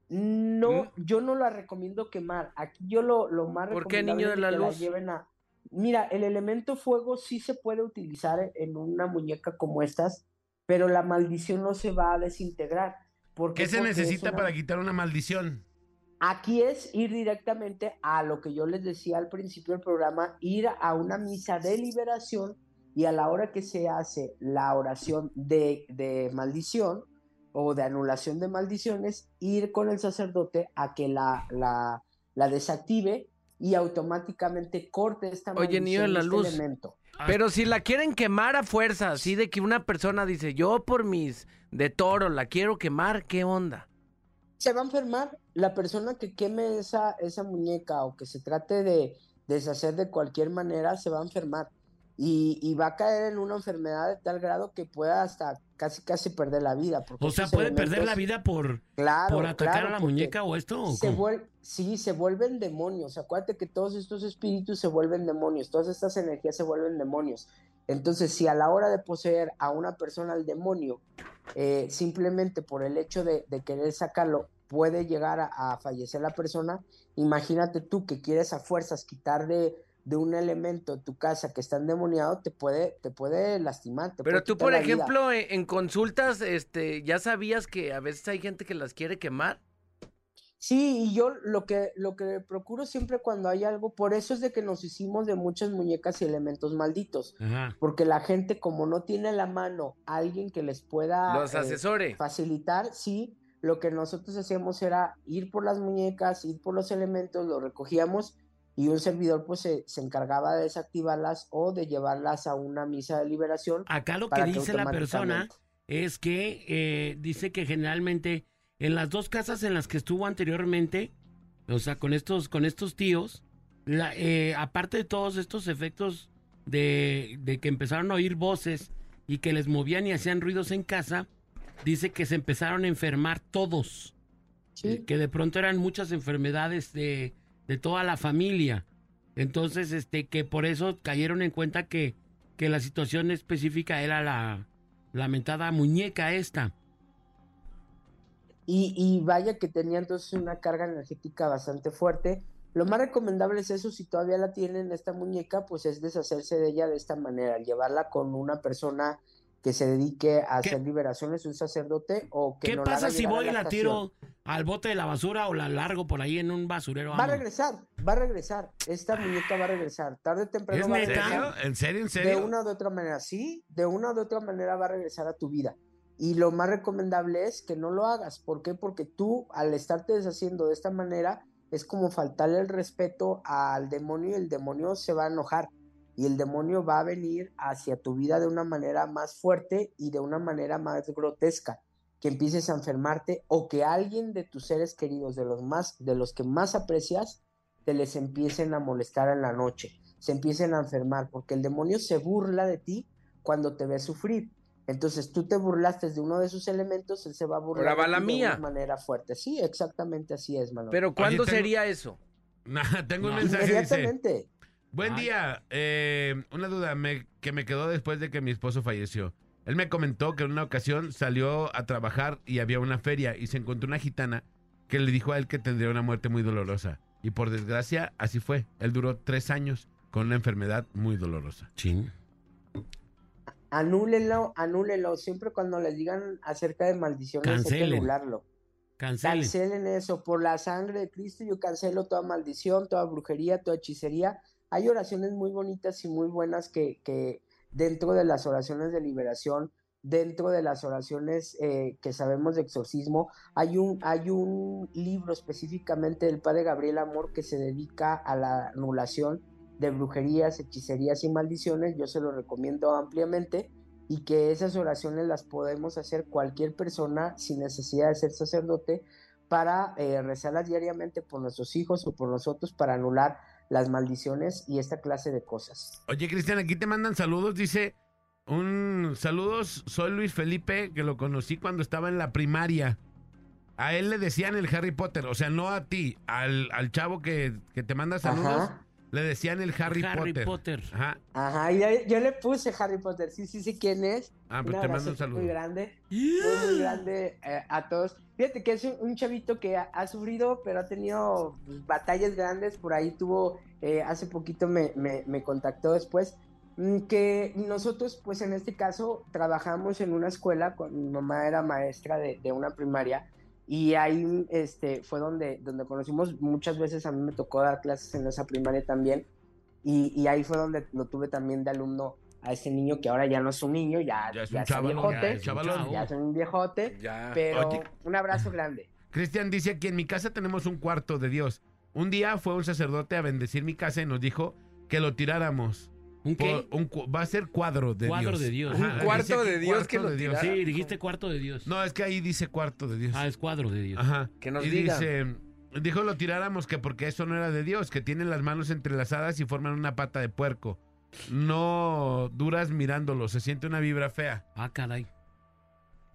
no, yo no la recomiendo quemar. Aquí yo lo, lo más ¿Mm? ¿Por qué, recomendable niño de es la que la luz? lleven a... Mira, el elemento fuego sí se puede utilizar en una muñeca como estas, pero la maldición no se va a desintegrar. ¿Por ¿Qué se Porque es necesita una- para quitar una maldición? Aquí es ir directamente a lo que yo les decía al principio del programa, ir a una misa de liberación y a la hora que se hace la oración de, de maldición o de anulación de maldiciones, ir con el sacerdote a que la, la, la desactive y automáticamente corte esta Oye, maldición, la este luz. elemento. Pero si la quieren quemar a fuerza, así de que una persona dice, yo por mis de toro la quiero quemar, ¿qué onda? se va a enfermar. La persona que queme esa, esa muñeca o que se trate de deshacer de cualquier manera, se va a enfermar. Y, y va a caer en una enfermedad de tal grado que pueda hasta casi casi perder la vida. porque O sea, puede perder la vida por, Claro, por atacar claro, a la muñeca o esto. ¿o se vuel- sí, se vuelven demonios. Acuérdate que todos estos espíritus se vuelven demonios, todas estas energías se vuelven demonios. Entonces, si a la hora de poseer a una persona al demonio, eh, simplemente por el hecho de, de querer sacarlo, puede llegar a, a fallecer la persona, imagínate tú que quieres a fuerzas quitar de, un elemento tu casa que está endemoniado, te puede, te puede lastimar. te Pero puede tú, por ejemplo, en, en consultas, este, ¿ya sabías que a veces hay gente que las quiere quemar? Sí, y yo lo que, lo que procuro siempre cuando hay algo, por eso es de que nos hicimos de muchas muñecas y elementos malditos, Ajá. porque la gente como no tiene la mano alguien que les pueda Los eh, facilitar, sí, lo que nosotros hacíamos era ir por las muñecas, ir por los elementos, los recogíamos y un servidor pues se, se encargaba de desactivarlas o de llevarlas a una misa de liberación. Acá lo que dice la persona es que eh, dice que generalmente en las dos casas en las que estuvo anteriormente, o sea, con estos, con estos tíos, la- eh, aparte de todos estos efectos de, de que empezaron a oír voces y que les movían y hacían ruidos en casa, dice que se empezaron a enfermar todos. Sí. Que de pronto eran muchas enfermedades de, de toda la familia. Entonces, este, que por eso cayeron en cuenta que, que la situación específica era la lamentada muñeca esta. Y, y vaya que tenía entonces una carga energética bastante fuerte. Lo más recomendable es eso, si todavía la tienen esta muñeca, pues es deshacerse de ella de esta manera, llevarla con una persona que se dedique a ¿Qué- hacer liberaciones, un sacerdote o que ¿Qué no la pasa haga si voy y la tiro al bote de la basura o la largo por ahí en un basurero? Va a regresar, va a regresar. Esta muñeca va a regresar. Tarde o temprano ¿Es va a regresar. serio? ¿En serio? ¿En De serio? una o de otra manera, sí, de una o de otra manera va a regresar a tu vida. Y lo más recomendable es que no lo hagas. ¿Por qué? Porque tú, al estarte deshaciendo de esta manera, es como faltarle el respeto al demonio y el demonio se va a enojar. Y el demonio va a venir hacia tu vida de una manera más fuerte y de una manera más grotesca. Que empieces a enfermarte o que alguien de tus seres queridos, de los, más, de los que más aprecias, te les empiecen a molestar en la noche, se empiecen a enfermar, porque el demonio se burla de ti cuando te ve sufrir. Entonces tú te burlaste de uno de sus elementos, él se va a burlar Ahora va de la de mía. una manera fuerte. Sí, exactamente así es, Manolo. Pero ¿cuándo tengo- sería eso? [laughs] Nah, tengo un No. mensaje, dice. Buen Ay. día. eh, una duda me- que me quedó después de que mi esposo falleció. Él me comentó que en una ocasión salió a trabajar y había una feria y se encontró una gitana que le dijo a él que tendría una muerte muy dolorosa. Y por desgracia, así fue. Él duró tres años con una enfermedad muy dolorosa. Chin. Anúlenlo, anúlenlo. Siempre cuando les digan acerca de maldiciones hay que anularlo. Cancelen. Cancelen eso. Por la sangre de Cristo yo cancelo toda maldición, toda brujería, toda hechicería. Hay oraciones muy bonitas y muy buenas que, dentro de las oraciones de liberación, dentro de las oraciones eh, que sabemos de exorcismo, hay un, hay un libro específicamente del Padre Gabriel Amor que se dedica a la anulación de brujerías, hechicerías y maldiciones. Yo se lo recomiendo ampliamente y que esas oraciones las podemos hacer cualquier persona sin necesidad de ser sacerdote para eh, rezarlas diariamente por nuestros hijos o por nosotros para anular las maldiciones y esta clase de cosas. Oye, Cristian, aquí te mandan saludos. Dice, un saludos, soy Luis Felipe, que lo conocí cuando estaba en la primaria. A él le decían el Harry Potter, o sea, no a ti, al, al chavo que, que te manda saludos, Ajá. Le decían el Harry, Harry Potter. Potter. Ajá. Ajá, y yo, yo le puse Harry Potter, sí, sí, sí, quién es. Ah, pues Un te mando un saludo. muy grande, muy, muy grande eh, a todos. Fíjate que es un, un chavito que ha, ha sufrido, pero ha tenido pues, batallas grandes. Por ahí tuvo, eh, hace poquito me, me, me contactó después, mm, que nosotros, pues en este caso, trabajamos en una escuela, con, mi mamá era maestra de, de una primaria. Y ahí este, fue donde, donde conocimos, muchas veces a mí me tocó dar clases en esa primaria también. Y, y ahí fue donde lo tuve también de alumno a ese niño que ahora ya no es un niño, ya, Ya es ya un chavalón, viejote, ya es un chavalón. ya es un viejote, Ya. pero Oye. un abrazo grande. Cristian dice aquí en mi casa tenemos un cuarto de Dios. Un día fue un sacerdote a bendecir mi casa y nos dijo que lo tiráramos. ¿Un qué? Por un cu- va a ser cuadro de Cuadro Dios. de Dios. Ajá, Un cuarto de Dios cuarto que lo de Dios. tirara. Sí, dijiste cuarto de Dios. No, es que ahí dice cuarto de Dios. Ah, es cuadro de Dios. Ajá. Que nos y diga. dice, dijo lo tiráramos que porque eso no era de Dios, que tienen las manos entrelazadas y forman una pata de puerco. No duras mirándolo, se siente una vibra fea. Ah, caray.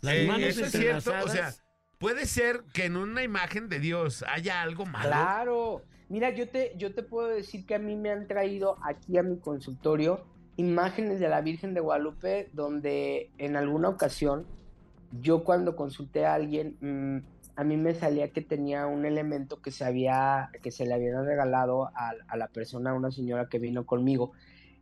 Las Eh, manos eso es cierto, o sea, entrelazadas. puede ser que en una imagen de Dios haya algo malo. Claro, mira, yo te, yo te puedo decir que a mí me han traído aquí a mi consultorio imágenes de la Virgen de Guadalupe donde en alguna ocasión yo cuando consulté a alguien mm, a mí me salía que tenía un elemento que se había que se le había regalado a, a la persona, a una señora que vino conmigo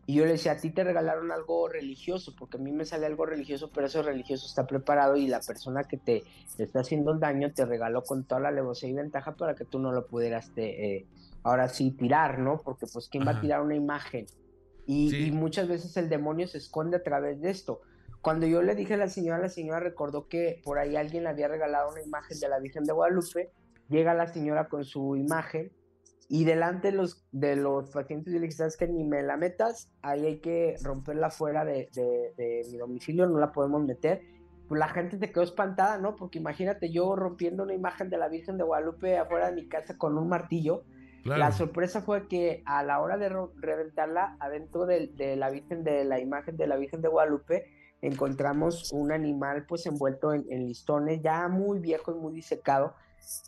Y yo le decía, a ti te regalaron algo religioso, porque a mí me sale algo religioso, pero eso religioso está preparado y la persona que te, te está haciendo el daño te regaló con toda la alevosía y ventaja para que tú no lo pudieras, te, eh, ahora sí, tirar, ¿no? Porque pues, ¿quién va a tirar una imagen? Y, Sí. y muchas veces el demonio se esconde a través de esto. Cuando yo le dije a la señora, la señora recordó que por ahí alguien le había regalado una imagen de la Virgen de Guadalupe, llega la señora con su imagen y delante de los, de los pacientes yo le dije, ¿sabes qué? Ni me la metas, ahí hay que romperla fuera de, de- de mi domicilio, no la podemos meter. Pues la gente se quedó espantada, ¿no? Porque imagínate yo rompiendo una imagen de la Virgen de Guadalupe afuera de mi casa con un martillo. Claro. La sorpresa fue que a la hora de reventarla, adentro de, de la Virgen, de la imagen de la Virgen de Guadalupe, encontramos un animal pues envuelto en, en listones, ya muy viejo y muy disecado.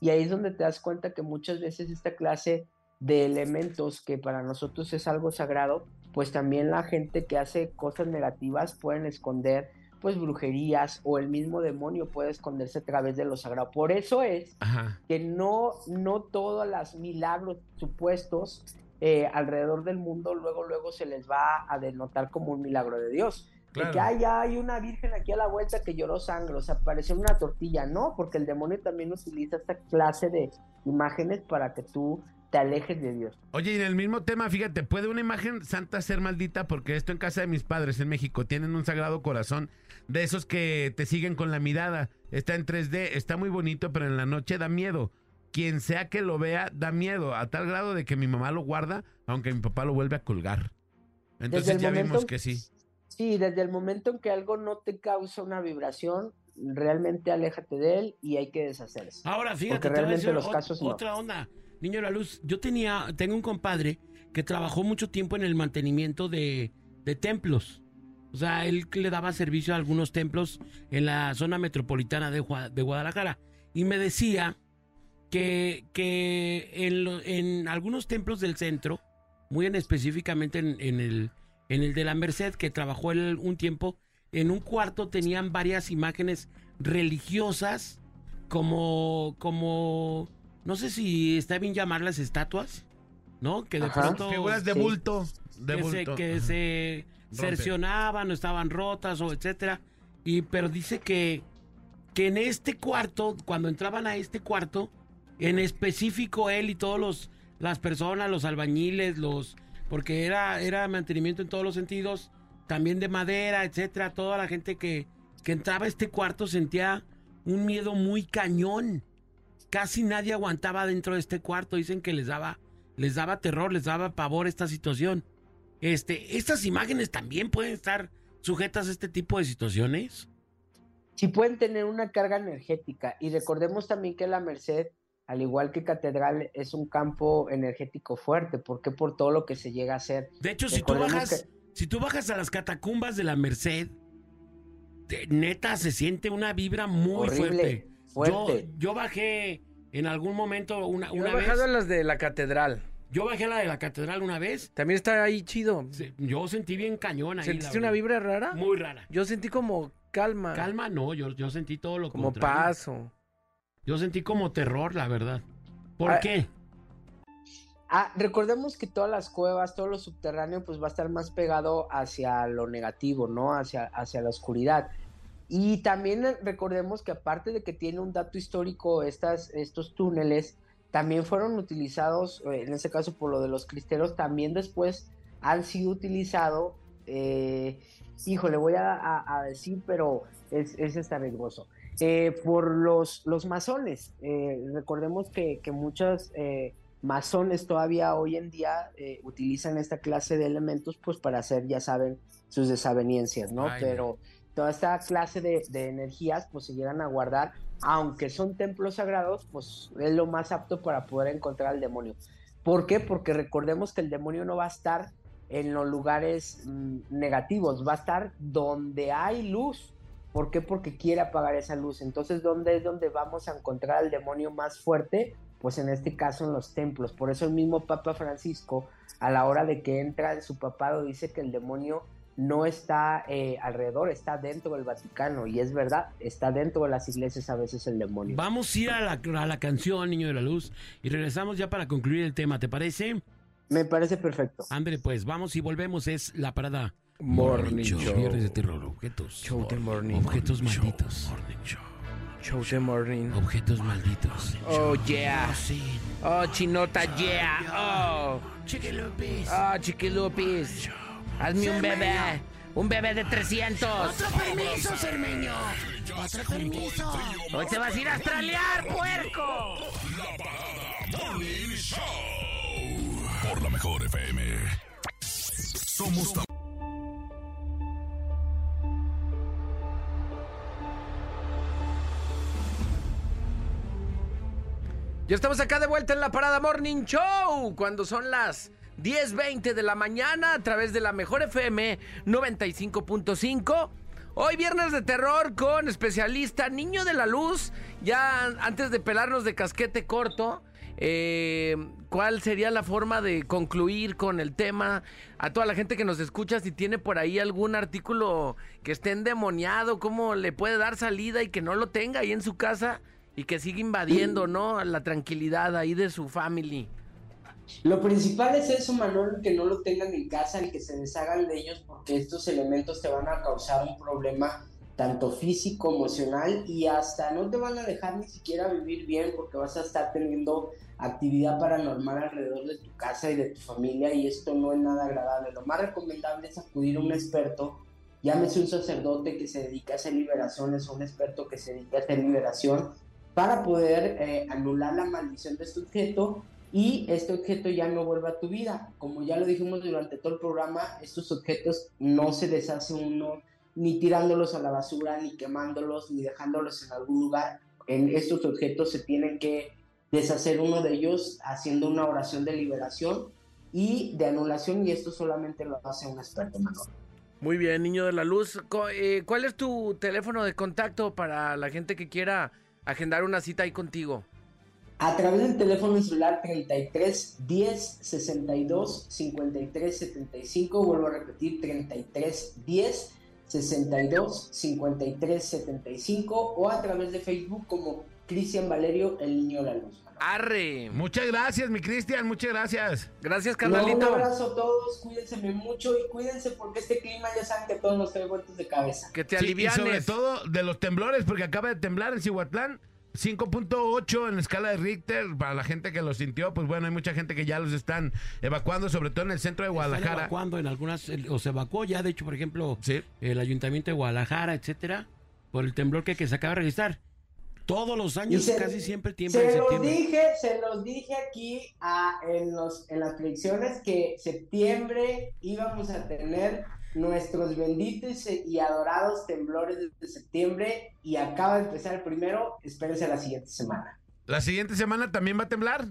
Y ahí es donde te das cuenta que muchas veces esta clase de elementos que para nosotros es algo sagrado, pues también la gente que hace cosas negativas pueden esconder pues brujerías o el mismo demonio puede esconderse a través de lo sagrado. Por eso es Ajá. que no, no todos los milagros supuestos eh, alrededor del mundo luego, luego se les va a denotar como un milagro de Dios. De Claro. que "Ay, ya hay una virgen aquí a la vuelta que lloró sangre, o sea, apareció una tortilla, no, porque el demonio también utiliza esta clase de imágenes para que tú te alejes de Dios. Oye, y en el mismo tema, fíjate, ¿puede una imagen santa ser maldita? Porque esto en casa de mis padres en México tienen un sagrado corazón de esos que te siguen con la mirada. Está en 3D, está muy bonito, pero en la noche da miedo. Quien sea que lo vea, da miedo, a tal grado de que mi mamá lo guarda, aunque mi papá lo vuelve a colgar. Entonces ya momento- vimos que sí. Sí, desde el momento en que algo no te causa una vibración, realmente aléjate de él y hay que deshacerse. Ahora, fíjate, Porque te voy a realmente decir los casos no. otra onda. Niño de la luz, yo tenía, tengo un compadre que trabajó mucho tiempo en el mantenimiento de, de templos. O sea, él le daba servicio a algunos templos en la zona metropolitana de, de Guadalajara. Y me decía que, que en, lo- en algunos templos del centro, muy en específicamente en, en el, en el de la Merced, que trabajó él un tiempo, en un cuarto tenían varias imágenes religiosas, como, como, no sé si está bien llamarlas estatuas, ¿no? Que de Ajá. pronto... Figuras de sí. bulto. De que se, bulto. que Ajá. se cercionaban o estaban rotas o etcétera. Y pero dice que, que en este cuarto, cuando entraban a este cuarto, en específico él y todos los las personas, los albañiles, los porque era era mantenimiento en todos los sentidos, también de madera, etcétera, toda la gente que que entraba a este cuarto sentía un miedo muy cañón. Casi nadie aguantaba dentro de este cuarto, dicen que les daba les daba terror, les daba pavor esta situación. Este, estas imágenes también pueden estar sujetas a este tipo de situaciones. sí pueden tener una carga energética. Y recordemos también que la Merced, al igual que Catedral, es un campo energético fuerte. ¿Por qué? Por todo lo que se llega a hacer. De hecho, si tú bajas, que- si tú bajas a las catacumbas de la Merced, te- neta se siente una vibra muy Horrible, fuerte. fuerte. Yo, yo bajé en algún momento una, Yo una he vez. bajado a las de la catedral. Yo bajé a la de la catedral una vez. También está ahí chido. Yo sentí bien cañón ahí. ¿Sentiste la una vibra rara? Muy rara. Yo sentí como calma. Calma, no, yo, yo sentí todo lo Como contrario. paz. o- Yo sentí como terror, la verdad. ¿Por Ah, qué? Ah, recordemos que todas las cuevas, todo lo subterráneo, pues va a estar más pegado hacia lo negativo, ¿no? Hacia, hacia la oscuridad. Y también eh, recordemos que aparte de que tiene un dato histórico estas, estos túneles, también fueron utilizados, eh, en este caso por lo de los cristeros, también después han sido utilizados, eh, híjole, voy a, a- a decir, pero es, es está riesgoso, eh, por los, los masones. Eh, recordemos que, que muchos eh, masones todavía hoy en día eh, utilizan esta clase de elementos pues para hacer, ya saben, sus desavenencias, ¿no? Ay, Pero toda esta clase de, de energías pues se llegan a guardar, aunque son templos sagrados, pues es lo más apto para poder encontrar al demonio. ¿Por qué? Porque recordemos que el demonio no va a estar en los lugares mm, negativos, va a estar donde hay luz. ¿Por qué? Porque quiere apagar esa luz. Entonces, ¿dónde es donde vamos a encontrar al demonio más fuerte? Pues en este caso en los templos. Por eso el mismo Papa Francisco, a la hora de que entra en su papado, dice que el demonio no está eh, alrededor, está dentro del Vaticano. Y es verdad, está dentro de las iglesias a veces el demonio. Vamos a ir a la, a la canción, Niño de la Luz, y regresamos ya para concluir el tema, ¿te parece? Me parece perfecto. Ándale, pues, vamos y volvemos. Es la parada Morning Show. Viernes de terror, objetos. Show de morning. Objetos malditos. Show de morning. Objetos malditos. Oh, yeah. Oh, chinota, yeah. Oh. Chiquilupis. Oh, chiquilupis. Hazme un bebé. Un bebé de 300. Otro permiso, Cermeño. Otro permiso. Hoy te vas a ir a australiar, puerco. Morning Show. Por la mejor FM. Somos Ya estamos acá de vuelta en la Parada Morning Show, cuando son las 10.20 de la mañana a través de la Mejor FM 95.5. Hoy viernes de terror con especialista Niño de la Luz. Ya antes de pelarnos de casquete corto, eh, ¿cuál sería la forma de concluir con el tema? A toda la gente que nos escucha, si tiene por ahí algún artículo que esté endemoniado, ¿cómo le puede dar salida y que no lo tenga ahí en su casa? Y que siga invadiendo, ¿no? La tranquilidad ahí de su family. Lo principal es eso, Manuel, que no lo tengan en casa, el que se deshagan de ellos, porque estos elementos te van a causar un problema tanto físico, emocional y hasta no te van a dejar ni siquiera vivir bien porque vas a estar teniendo actividad paranormal alrededor de tu casa y de tu familia y esto no es nada agradable. Lo más recomendable es acudir a un experto, llámese un sacerdote que se dedica a hacer liberaciones o un experto que se dedica a hacer liberación para poder eh, anular la maldición de este objeto y este objeto ya no vuelva a tu vida. Como ya lo dijimos durante todo el programa, estos objetos no se deshace uno ni tirándolos a la basura, ni quemándolos, ni dejándolos en algún lugar. En estos objetos se tienen que deshacer uno de ellos haciendo una oración de liberación y de anulación y esto solamente lo hace un experto, Manuel. Muy bien, niño de la luz. Eh, ¿Cuál es tu teléfono de contacto para la gente que quiera agendar una cita ahí contigo? A través del teléfono celular 33 10 62 53 75, vuelvo a repetir 33 10 62 53 75 o a través de Facebook como Cristian Valerio, el niño de la luz. Arre. Muchas gracias, mi Cristian, muchas gracias. Gracias, No, un carnalito. abrazo a todos, cuídense mucho y cuídense porque este clima ya saben que todos nos trae vueltos de cabeza. Que te Sí, y sobre todo de los temblores, porque acaba de temblar en Cihuatlán. 5.8 en la escala de Richter, para la gente que lo sintió, pues bueno, hay mucha gente que ya los están evacuando, sobre todo en el centro de Están Guadalajara. evacuando en algunas, o se evacuó ya, de hecho, por ejemplo, Sí. el ayuntamiento de Guadalajara, etcétera, por el temblor que, que se acaba de registrar. Todos los años, Y se- casi siempre tiembla en Se los septiembre. dije, se los dije aquí en, los, en las predicciones que septiembre íbamos a tener nuestros benditos y- y adorados temblores de septiembre y acaba de empezar el primero, espérense la siguiente semana. La siguiente semana también va a temblar.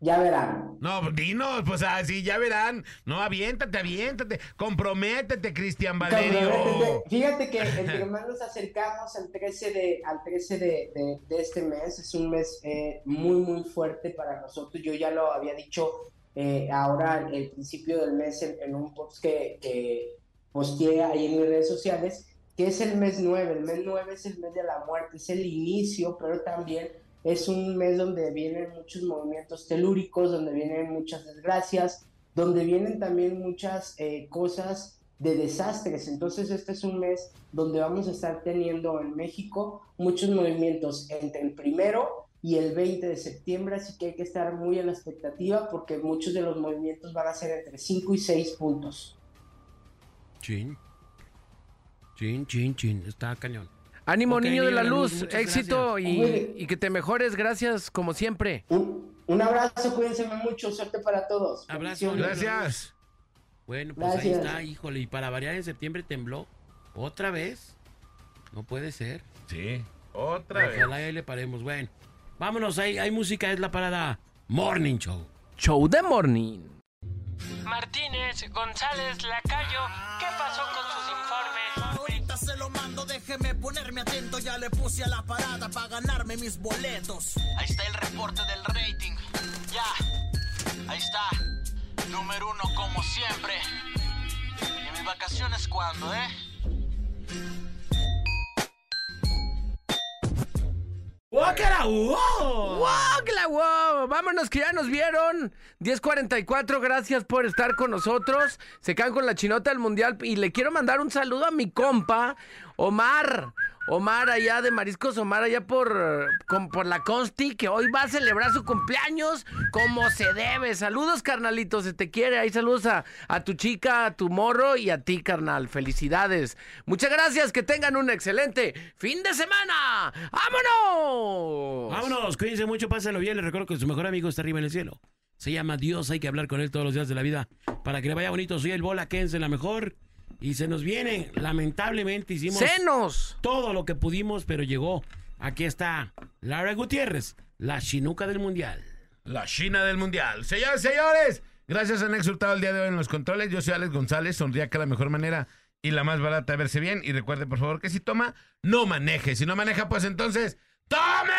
Ya verán. No, dinos, pues así ya verán. No, aviéntate, aviéntate. Comprométete, Cristian Valerio. Comprométete. Fíjate que entre más nos acercamos al 13 de, al 13 de, de- de este mes, es un mes eh, muy, muy fuerte para nosotros. Yo ya lo había dicho eh, ahora, el principio del mes, en, en un post que, que posteé ahí en mis redes sociales, que es el mes 9. El mes 9 es el mes de la muerte, es el inicio, pero también es un mes donde vienen muchos movimientos telúricos, donde vienen muchas desgracias, donde vienen también muchas eh, cosas de desastres. Entonces este es un mes donde vamos a estar teniendo en México muchos movimientos entre el primero y el 20 de septiembre, así que hay que estar muy a la expectativa porque muchos de los movimientos van a ser entre 5 y 6 puntos. Chin. Chin, chin, chin. Está cañón. Ánimo, niño de la luz. Éxito y, que te mejores. Gracias, como siempre. Un, un abrazo, cuídense mucho, suerte para todos. Abrazo. Gracias. Bueno, pues ahí está, híjole. Y para variar, en septiembre tembló. ¿Otra vez? No puede ser. Sí, otra vez. Ojalá ahí le paremos. Bueno, vámonos. Hay, hay música, es la parada Morning Show. Show de morning. Martínez, González, Lacayo, ¿qué pasó con sus informes? Se lo mando, déjeme ponerme atento. Ya le puse a la parada para ganarme mis boletos. Ahí está el reporte del rating. Ya, ahí está. Número uno como siempre. ¿Y mis vacaciones cuándo, eh? ¡Guácala, wow! ¡Guácala, wow! Vámonos que ya nos vieron. 10.44, gracias por estar con nosotros. Se quedan con la chinota del mundial y le quiero mandar un saludo a mi compa, Omar. Omar allá de Mariscos, Omar allá por, con- por la Consti, que hoy va a celebrar su cumpleaños como se debe. Saludos, carnalito, se te quiere. Ahí saludos a, a tu chica, a tu morro y a ti, carnal. Felicidades. Muchas gracias, que tengan un excelente fin de semana. ¡Vámonos! Vámonos, cuídense mucho, pásenlo bien. Les recuerdo que su mejor amigo está arriba en el cielo. Se llama Dios, hay que hablar con él todos los días de la vida para que le vaya bonito. Soy el Bola Kense, la mejor. Y se nos viene, lamentablemente hicimos ¡Senos! todo lo que pudimos, pero llegó. Aquí está Lara Gutiérrez, la chinuca del mundial. La China del Mundial. Señores, señores, gracias han exhortado el día de hoy en los controles. Yo soy Alex González, sonría que la mejor manera y la más barata de verse bien. Y recuerde, por favor, que si toma, no maneje. Si no maneja, pues entonces, ¡tome!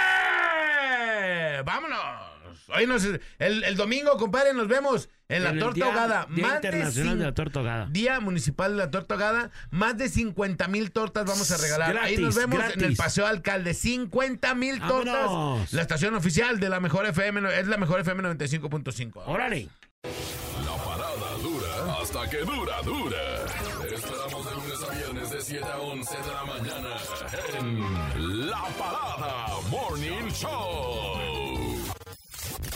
¡Vámonos! Hoy nos, el, el domingo, compadre, nos vemos en la torta Día- ahogada. Día Más de Internacional de la Torta Ahogada. Día Municipal de la Torta Ahogada. Más de 50 mil tortas vamos a regalar. Ahí Gratis, nos vemos en el gratis. Paseo Alcalde. 50 mil tortas. ¡Vámonos! La estación oficial de la mejor FM es la mejor FM 95.5. ¡Órale! La parada dura hasta que dura, dura. Esperamos de lunes a viernes de 7 a 11 de la mañana en La Parada Morning Show.